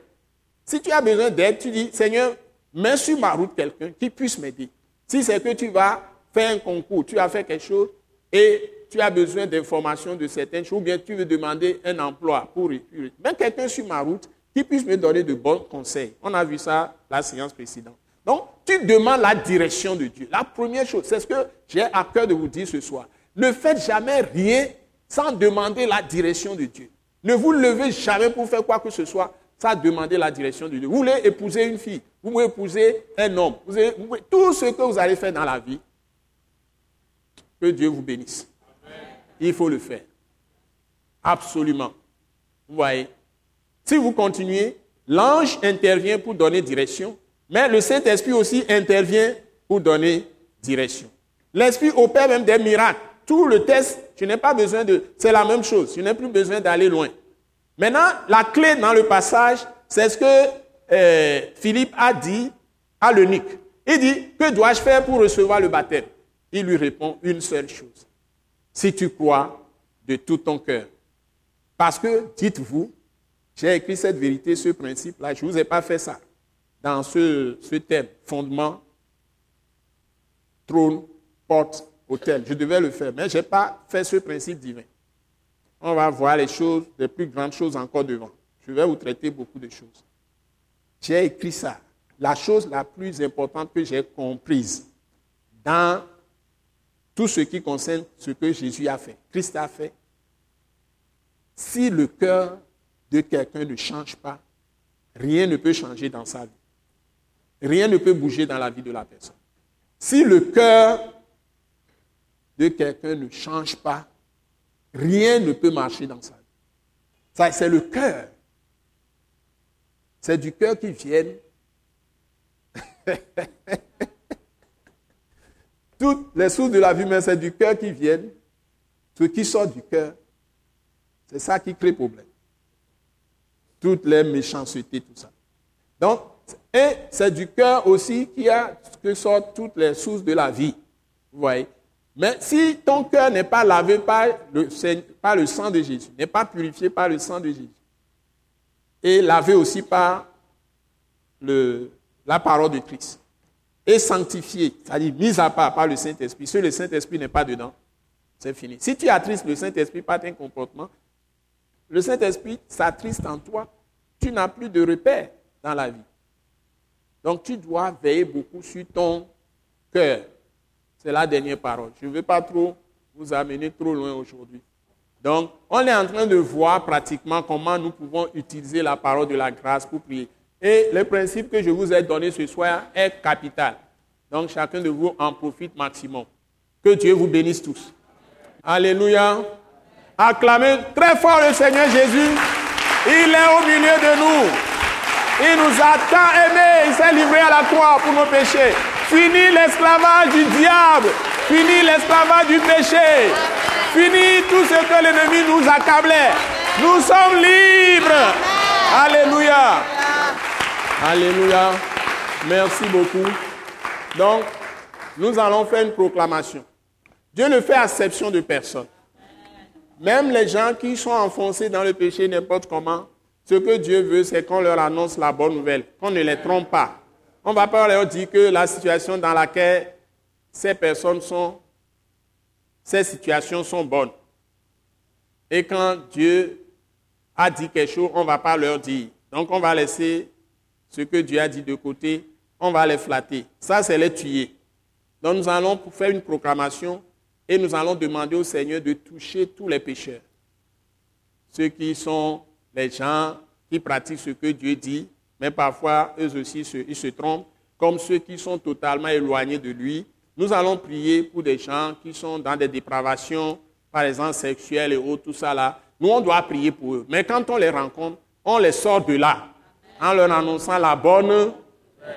Si tu as besoin d'aide, tu dis, Seigneur, mets sur ma route quelqu'un qui puisse m'aider. Si c'est que tu vas faire un concours, tu as fait quelque chose et tu as besoin d'informations de certaines choses, ou bien tu veux demander un emploi pour Même quelqu'un sur ma route qui puisse me donner de bons conseils. On a vu ça la séance précédente. Donc, tu demandes la direction de Dieu. La première chose, c'est ce que j'ai à cœur de vous dire ce soir. Ne faites jamais rien sans demander la direction de Dieu. Ne vous levez jamais pour faire quoi que ce soit sans demander la direction de Dieu. Vous voulez épouser une fille, vous voulez épouser un homme, vous tout ce que vous allez faire dans la vie, que Dieu vous bénisse. Il faut le faire. Absolument. Vous voyez? Si vous continuez, l'ange intervient pour donner direction, mais le Saint-Esprit aussi intervient pour donner direction. L'Esprit opère même des miracles tout le test, je n'ai pas besoin de... C'est la même chose, je n'ai plus besoin d'aller loin. Maintenant, la clé dans le passage, c'est ce que euh, Philippe a dit à l'eunuque. Il dit, que dois-je faire pour recevoir le baptême? Il lui répond une seule chose. Si tu crois de tout ton cœur. Parce que, dites-vous, j'ai écrit cette vérité, ce principe-là, je ne vous ai pas fait ça dans ce, thème, fondement, trône, porte, hôtel. Je devais le faire, mais je n'ai pas fait ce principe divin. On va voir les choses, les plus grandes choses encore devant. Je vais vous traiter beaucoup de choses. J'ai écrit ça. La chose la plus importante que j'ai comprise dans tout ce qui concerne ce que Jésus a fait, Christ a fait, si le cœur de quelqu'un ne change pas, rien ne peut changer dans sa vie. Rien ne peut bouger dans la vie de la personne. Si le cœur de quelqu'un ne change pas, rien ne peut marcher dans sa vie. Ça, c'est le cœur. C'est du cœur qui vient. Toutes les sources de la vie, mais c'est du cœur qui viennent. Ce qui sort du cœur, c'est ça qui crée problème. Toutes les méchancetés, tout ça. Donc, et c'est du cœur aussi qui a que sortent toutes les sources de la vie. Vous voyez? Mais si ton cœur n'est pas lavé par le, sang de Jésus, n'est pas purifié par le sang de Jésus, et lavé aussi par la parole de Christ, et sanctifié, c'est-à-dire mis à part par le Saint-Esprit, si le Saint-Esprit n'est pas dedans, c'est fini. Si tu attristes le Saint-Esprit par ton comportement, le Saint-Esprit s'attriste en toi, tu n'as plus de repères dans la vie. Donc tu dois veiller beaucoup sur ton cœur. C'est la dernière parole. Je ne veux pas trop vous amener trop loin aujourd'hui. Donc, on est en train de voir pratiquement comment nous pouvons utiliser la parole de la grâce pour prier. Et le principe que je vous ai donné ce soir est capital. Donc, chacun de vous en profite maximum. Que Dieu vous bénisse tous. Alléluia. Acclamez très fort le Seigneur Jésus. Il est au milieu de nous. Il nous a tant aimés. Il s'est livré à la croix pour nos péchés. Fini l'esclavage du diable. Fini l'esclavage du péché. Fini tout ce que l'ennemi nous accablait. Nous sommes libres. Alléluia. Alléluia. Merci beaucoup. Donc, nous allons faire une proclamation. Dieu ne fait exception de personne. Même les gens qui sont enfoncés dans le péché n'importe comment, ce que Dieu veut, c'est qu'on leur annonce la bonne nouvelle, qu'on ne les trompe pas. On ne va pas leur dire que la situation dans laquelle ces personnes sont, ces situations sont bonnes. Et quand Dieu a dit quelque chose, on ne va pas leur dire. Donc on va laisser ce que Dieu a dit de côté, on va les flatter. Ça, c'est les tuer. Donc nous allons faire une proclamation et nous allons demander au Seigneur de toucher tous les pécheurs. Ceux qui sont les gens qui pratiquent ce que Dieu dit, mais parfois eux aussi ils se trompent, comme ceux qui sont totalement éloignés de lui. Nous allons prier pour des gens qui sont dans des dépravations, par exemple sexuelles et autres, tout ça là. Nous, on doit prier pour eux. Mais quand on les rencontre, on les sort de là en leur annonçant la bonne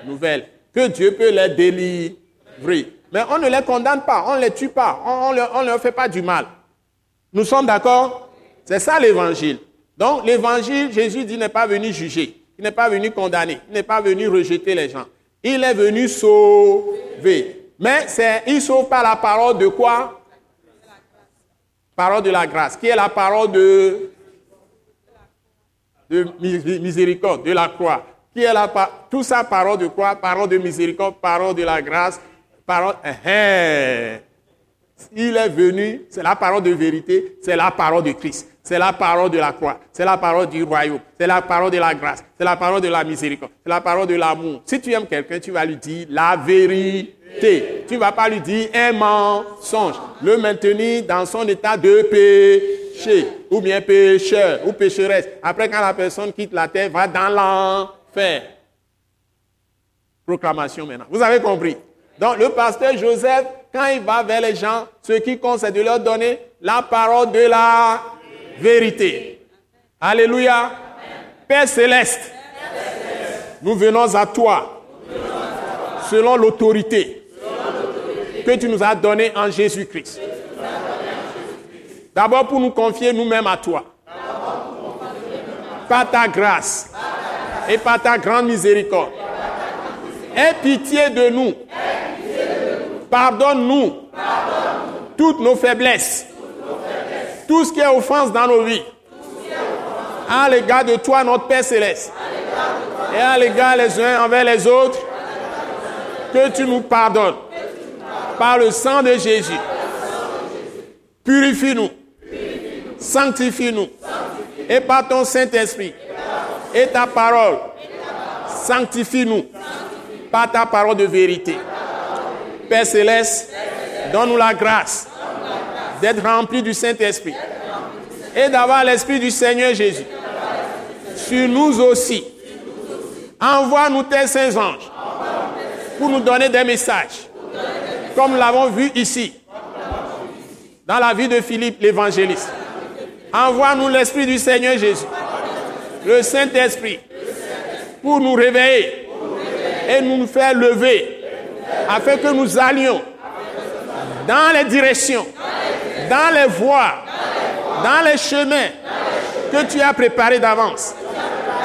nouvelle, que Dieu peut les délivrer. Mais on ne les condamne pas, on ne les tue pas, on ne leur, fait pas du mal. Nous sommes d'accord? C'est ça l'évangile. Donc l'évangile, Jésus dit, n'est pas venu juger, il n'est pas venu condamner, il n'est pas venu rejeter les gens. Il est venu sauver. Mais c'est, il sauve par la parole de quoi? Parole de la grâce, qui est la parole de, de miséricorde, de la croix. Qui est la, tout ça, parole de quoi Parole de miséricorde, parole de la grâce, parole. Eh, eh. Il est venu, c'est la parole de vérité, c'est la parole de Christ. C'est la parole de la croix. C'est la parole du royaume. C'est la parole de la grâce. C'est la parole de la miséricorde. C'est la parole de l'amour. Si tu aimes quelqu'un, tu vas lui dire la vérité. Tu ne vas pas lui dire un mensonge. Le maintenir dans son état de péché. Ou bien pécheur ou pécheresse. Après, quand la personne quitte la terre, va dans l'enfer. Proclamation maintenant. Vous avez compris? Donc, le pasteur Joseph, quand il va vers les gens, ce qui compte, c'est de leur donner la parole de la vérité. Alléluia. Père céleste, nous venons à toi selon l'autorité que tu nous as donnée en Jésus-Christ. D'abord pour nous confier nous-mêmes à toi. Par ta grâce et par ta grande miséricorde. Aie pitié de nous. Pardonne-nous toutes nos faiblesses. Tout ce qui est offense dans nos vies. À l'égard de toi, notre Père céleste. Et à l'égard les uns envers les autres. Que tu nous pardonnes. Par le sang de Jésus. Purifie-nous. Sanctifie-nous. Et par ton Saint-Esprit. Et ta parole. Sanctifie-nous. Par ta parole de vérité. Père céleste, donne-nous la grâce d'être remplis du Saint-Esprit et d'avoir l'Esprit du Seigneur Jésus sur nous aussi. Envoie-nous tes saints anges pour nous donner des messages, comme l'avons vu ici, dans la vie de Philippe l'évangéliste. Envoie-nous l'Esprit du Seigneur Jésus, le Saint-Esprit, pour nous réveiller et nous faire lever afin que nous allions dans les directions, dans les voies, dans les chemins que tu as préparés d'avance,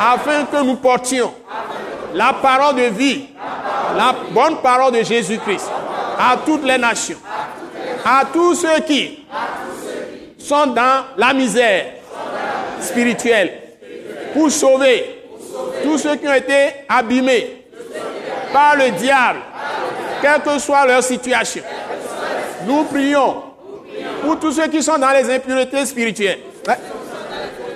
afin que nous portions la parole de vie, la bonne parole de Jésus-Christ à toutes les nations, à tous ceux qui sont dans la misère spirituelle, pour sauver tous ceux qui ont été abîmés par le diable quelle que soit leur situation. Nous prions pour tous ceux qui sont dans les impuretés spirituelles,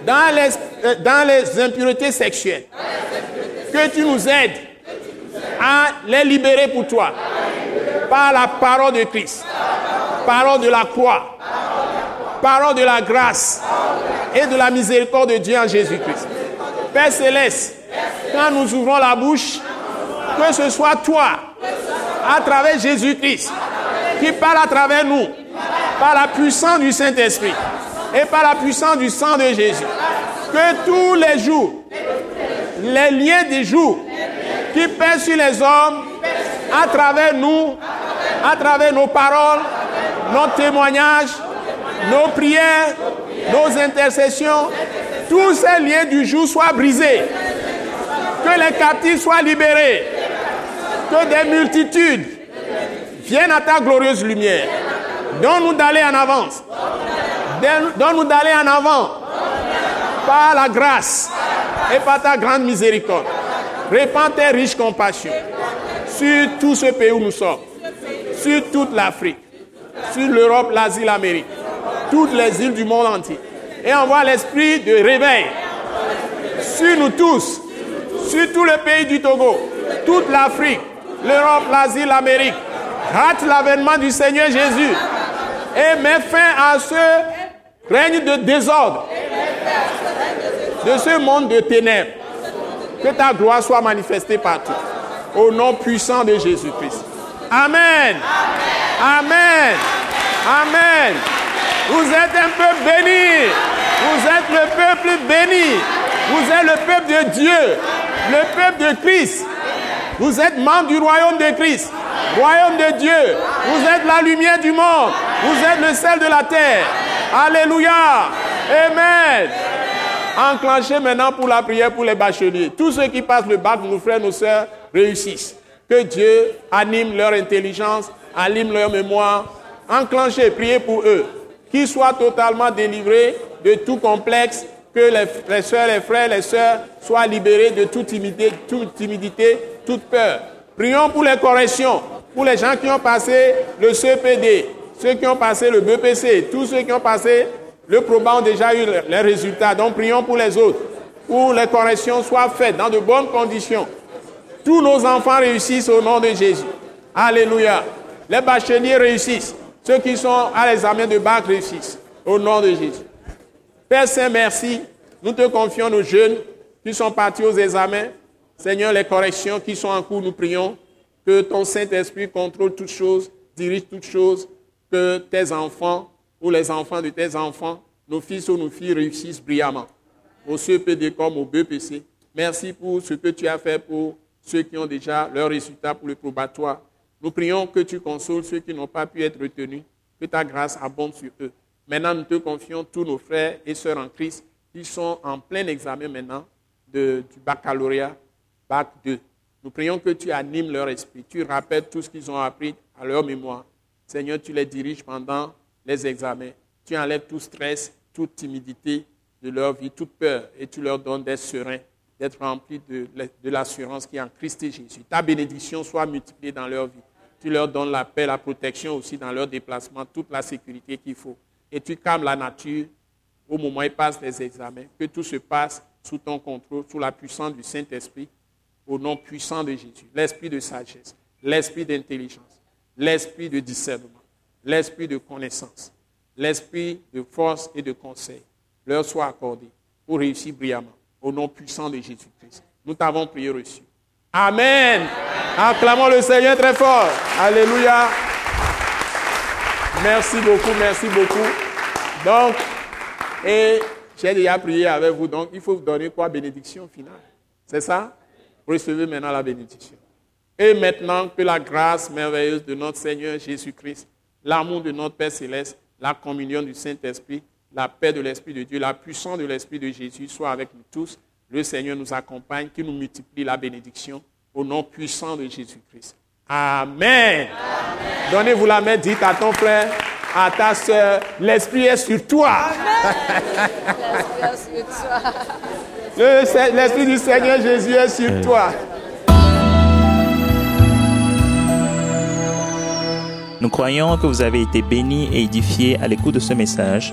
dans les, euh, dans les impuretés sexuelles. Que tu nous aides à les libérer pour toi par la parole de Christ, parole de la croix, parole de la grâce et de la miséricorde de Dieu en Jésus-Christ. Père céleste, quand nous ouvrons la bouche, que ce soit toi à travers Jésus-Christ, qui parle à travers nous, par la puissance du Saint-Esprit et par la puissance du sang de Jésus. Que tous les jours, les liens des jours qui pèsent sur les hommes, à travers nous, à travers nos paroles, nos témoignages, nos prières, nos intercessions, tous ces liens du jour soient brisés. Que les captifs soient libérés que des multitudes viennent à ta glorieuse lumière. Donne-nous d'aller en avance. Donne-nous d'aller en avant par la grâce et par ta grande miséricorde. Répands tes riches compassions sur tout ce pays où nous sommes, sur toute l'Afrique, sur l'Europe, l'Asie, l'Amérique, toutes les îles du monde entier. Et envoie l'esprit de réveil sur nous tous, sur tout le pays du Togo, toute l'Afrique, l'Europe, l'Asie, l'Amérique. Rate l'avènement du Seigneur Jésus et mets fin à ce règne de désordre, de ce monde de ténèbres. Que ta gloire soit manifestée partout. Au nom puissant de Jésus-Christ. Amen. Amen. Amen. Vous êtes un peuple béni. Vous êtes le peuple béni. Vous êtes le peuple de Dieu. Le peuple de Christ. Vous êtes membre du royaume de Christ, royaume de Dieu. Vous êtes la lumière du monde. Vous êtes le sel de la terre. Alléluia. Amen. Enclenchez maintenant pour la prière pour les bacheliers. Tous ceux qui passent le bac, nos frères, nos sœurs, réussissent. Que Dieu anime leur intelligence, anime leur mémoire. Enclenchez, priez pour eux. Qu'ils soient totalement délivrés de tout complexe, que les, les soeurs, les frères, les sœurs soient libérés de toute timidité, toute timidité toute peur. Prions pour les corrections, pour les gens qui ont passé le CPD, ceux qui ont passé le BPC, tous ceux qui ont passé le proba ont déjà eu les résultats. Donc prions pour les autres, pour les corrections soient faites dans de bonnes conditions. Tous nos enfants réussissent au nom de Jésus. Alléluia. Les bacheliers réussissent. Ceux qui sont à l'examen de bac réussissent. Au nom de Jésus. Père Saint, merci. Nous te confions nos jeunes qui sont partis aux examens. Seigneur, les corrections qui sont en cours, nous prions que ton Saint-Esprit contrôle toutes choses, dirige toutes choses, que tes enfants ou les enfants de tes enfants, nos fils ou nos filles réussissent brillamment. Au CEPD comme au BPC. Merci pour ce que tu as fait pour ceux qui ont déjà leurs résultats pour le probatoire. Nous prions que tu consoles ceux qui n'ont pas pu être retenus, que ta grâce abonde sur eux. Maintenant, nous te confions tous nos frères et sœurs en Christ qui sont en plein examen maintenant de, du baccalauréat, bac 2. Nous prions que tu animes leur esprit, tu rappelles tout ce qu'ils ont appris à leur mémoire. Seigneur, tu les diriges pendant les examens. Tu enlèves tout stress, toute timidité de leur vie, toute peur, et tu leur donnes d'être sereins, d'être remplis de, de l'assurance qui est en Christ et Jésus. Ta bénédiction soit multipliée dans leur vie. Tu leur donnes la paix, la protection aussi dans leur déplacement, toute la sécurité qu'il faut. Et tu calmes la nature au moment où ils passent les examens. Que tout se passe sous ton contrôle, sous la puissance du Saint-Esprit, au nom puissant de Jésus. L'esprit de sagesse, l'esprit d'intelligence, l'esprit de discernement, l'esprit de connaissance, l'esprit de force et de conseil leur soit accordé pour réussir brillamment. Au nom puissant de Jésus-Christ. Nous t'avons prié reçu. Amen. Acclamons le Seigneur très fort. Alléluia. Merci beaucoup, merci beaucoup. Donc, et j'ai déjà prié avec vous, donc il faut vous donner quoi Bénédiction finale. C'est ça? Recevez maintenant la bénédiction. Et maintenant que la grâce merveilleuse de notre Seigneur Jésus-Christ, l'amour de notre Père céleste, la communion du Saint-Esprit, la paix de l'Esprit de Dieu, la puissance de l'Esprit de Jésus soit avec nous tous. Le Seigneur nous accompagne, qui nous multiplie la bénédiction au nom puissant de Jésus-Christ. Amen. Donnez-vous la main, dites à ton frère, à ta soeur, l'Esprit est sur toi. L'Esprit du Seigneur Jésus est sur toi. Nous croyons que vous avez été bénis et édifiés à l'écoute de ce message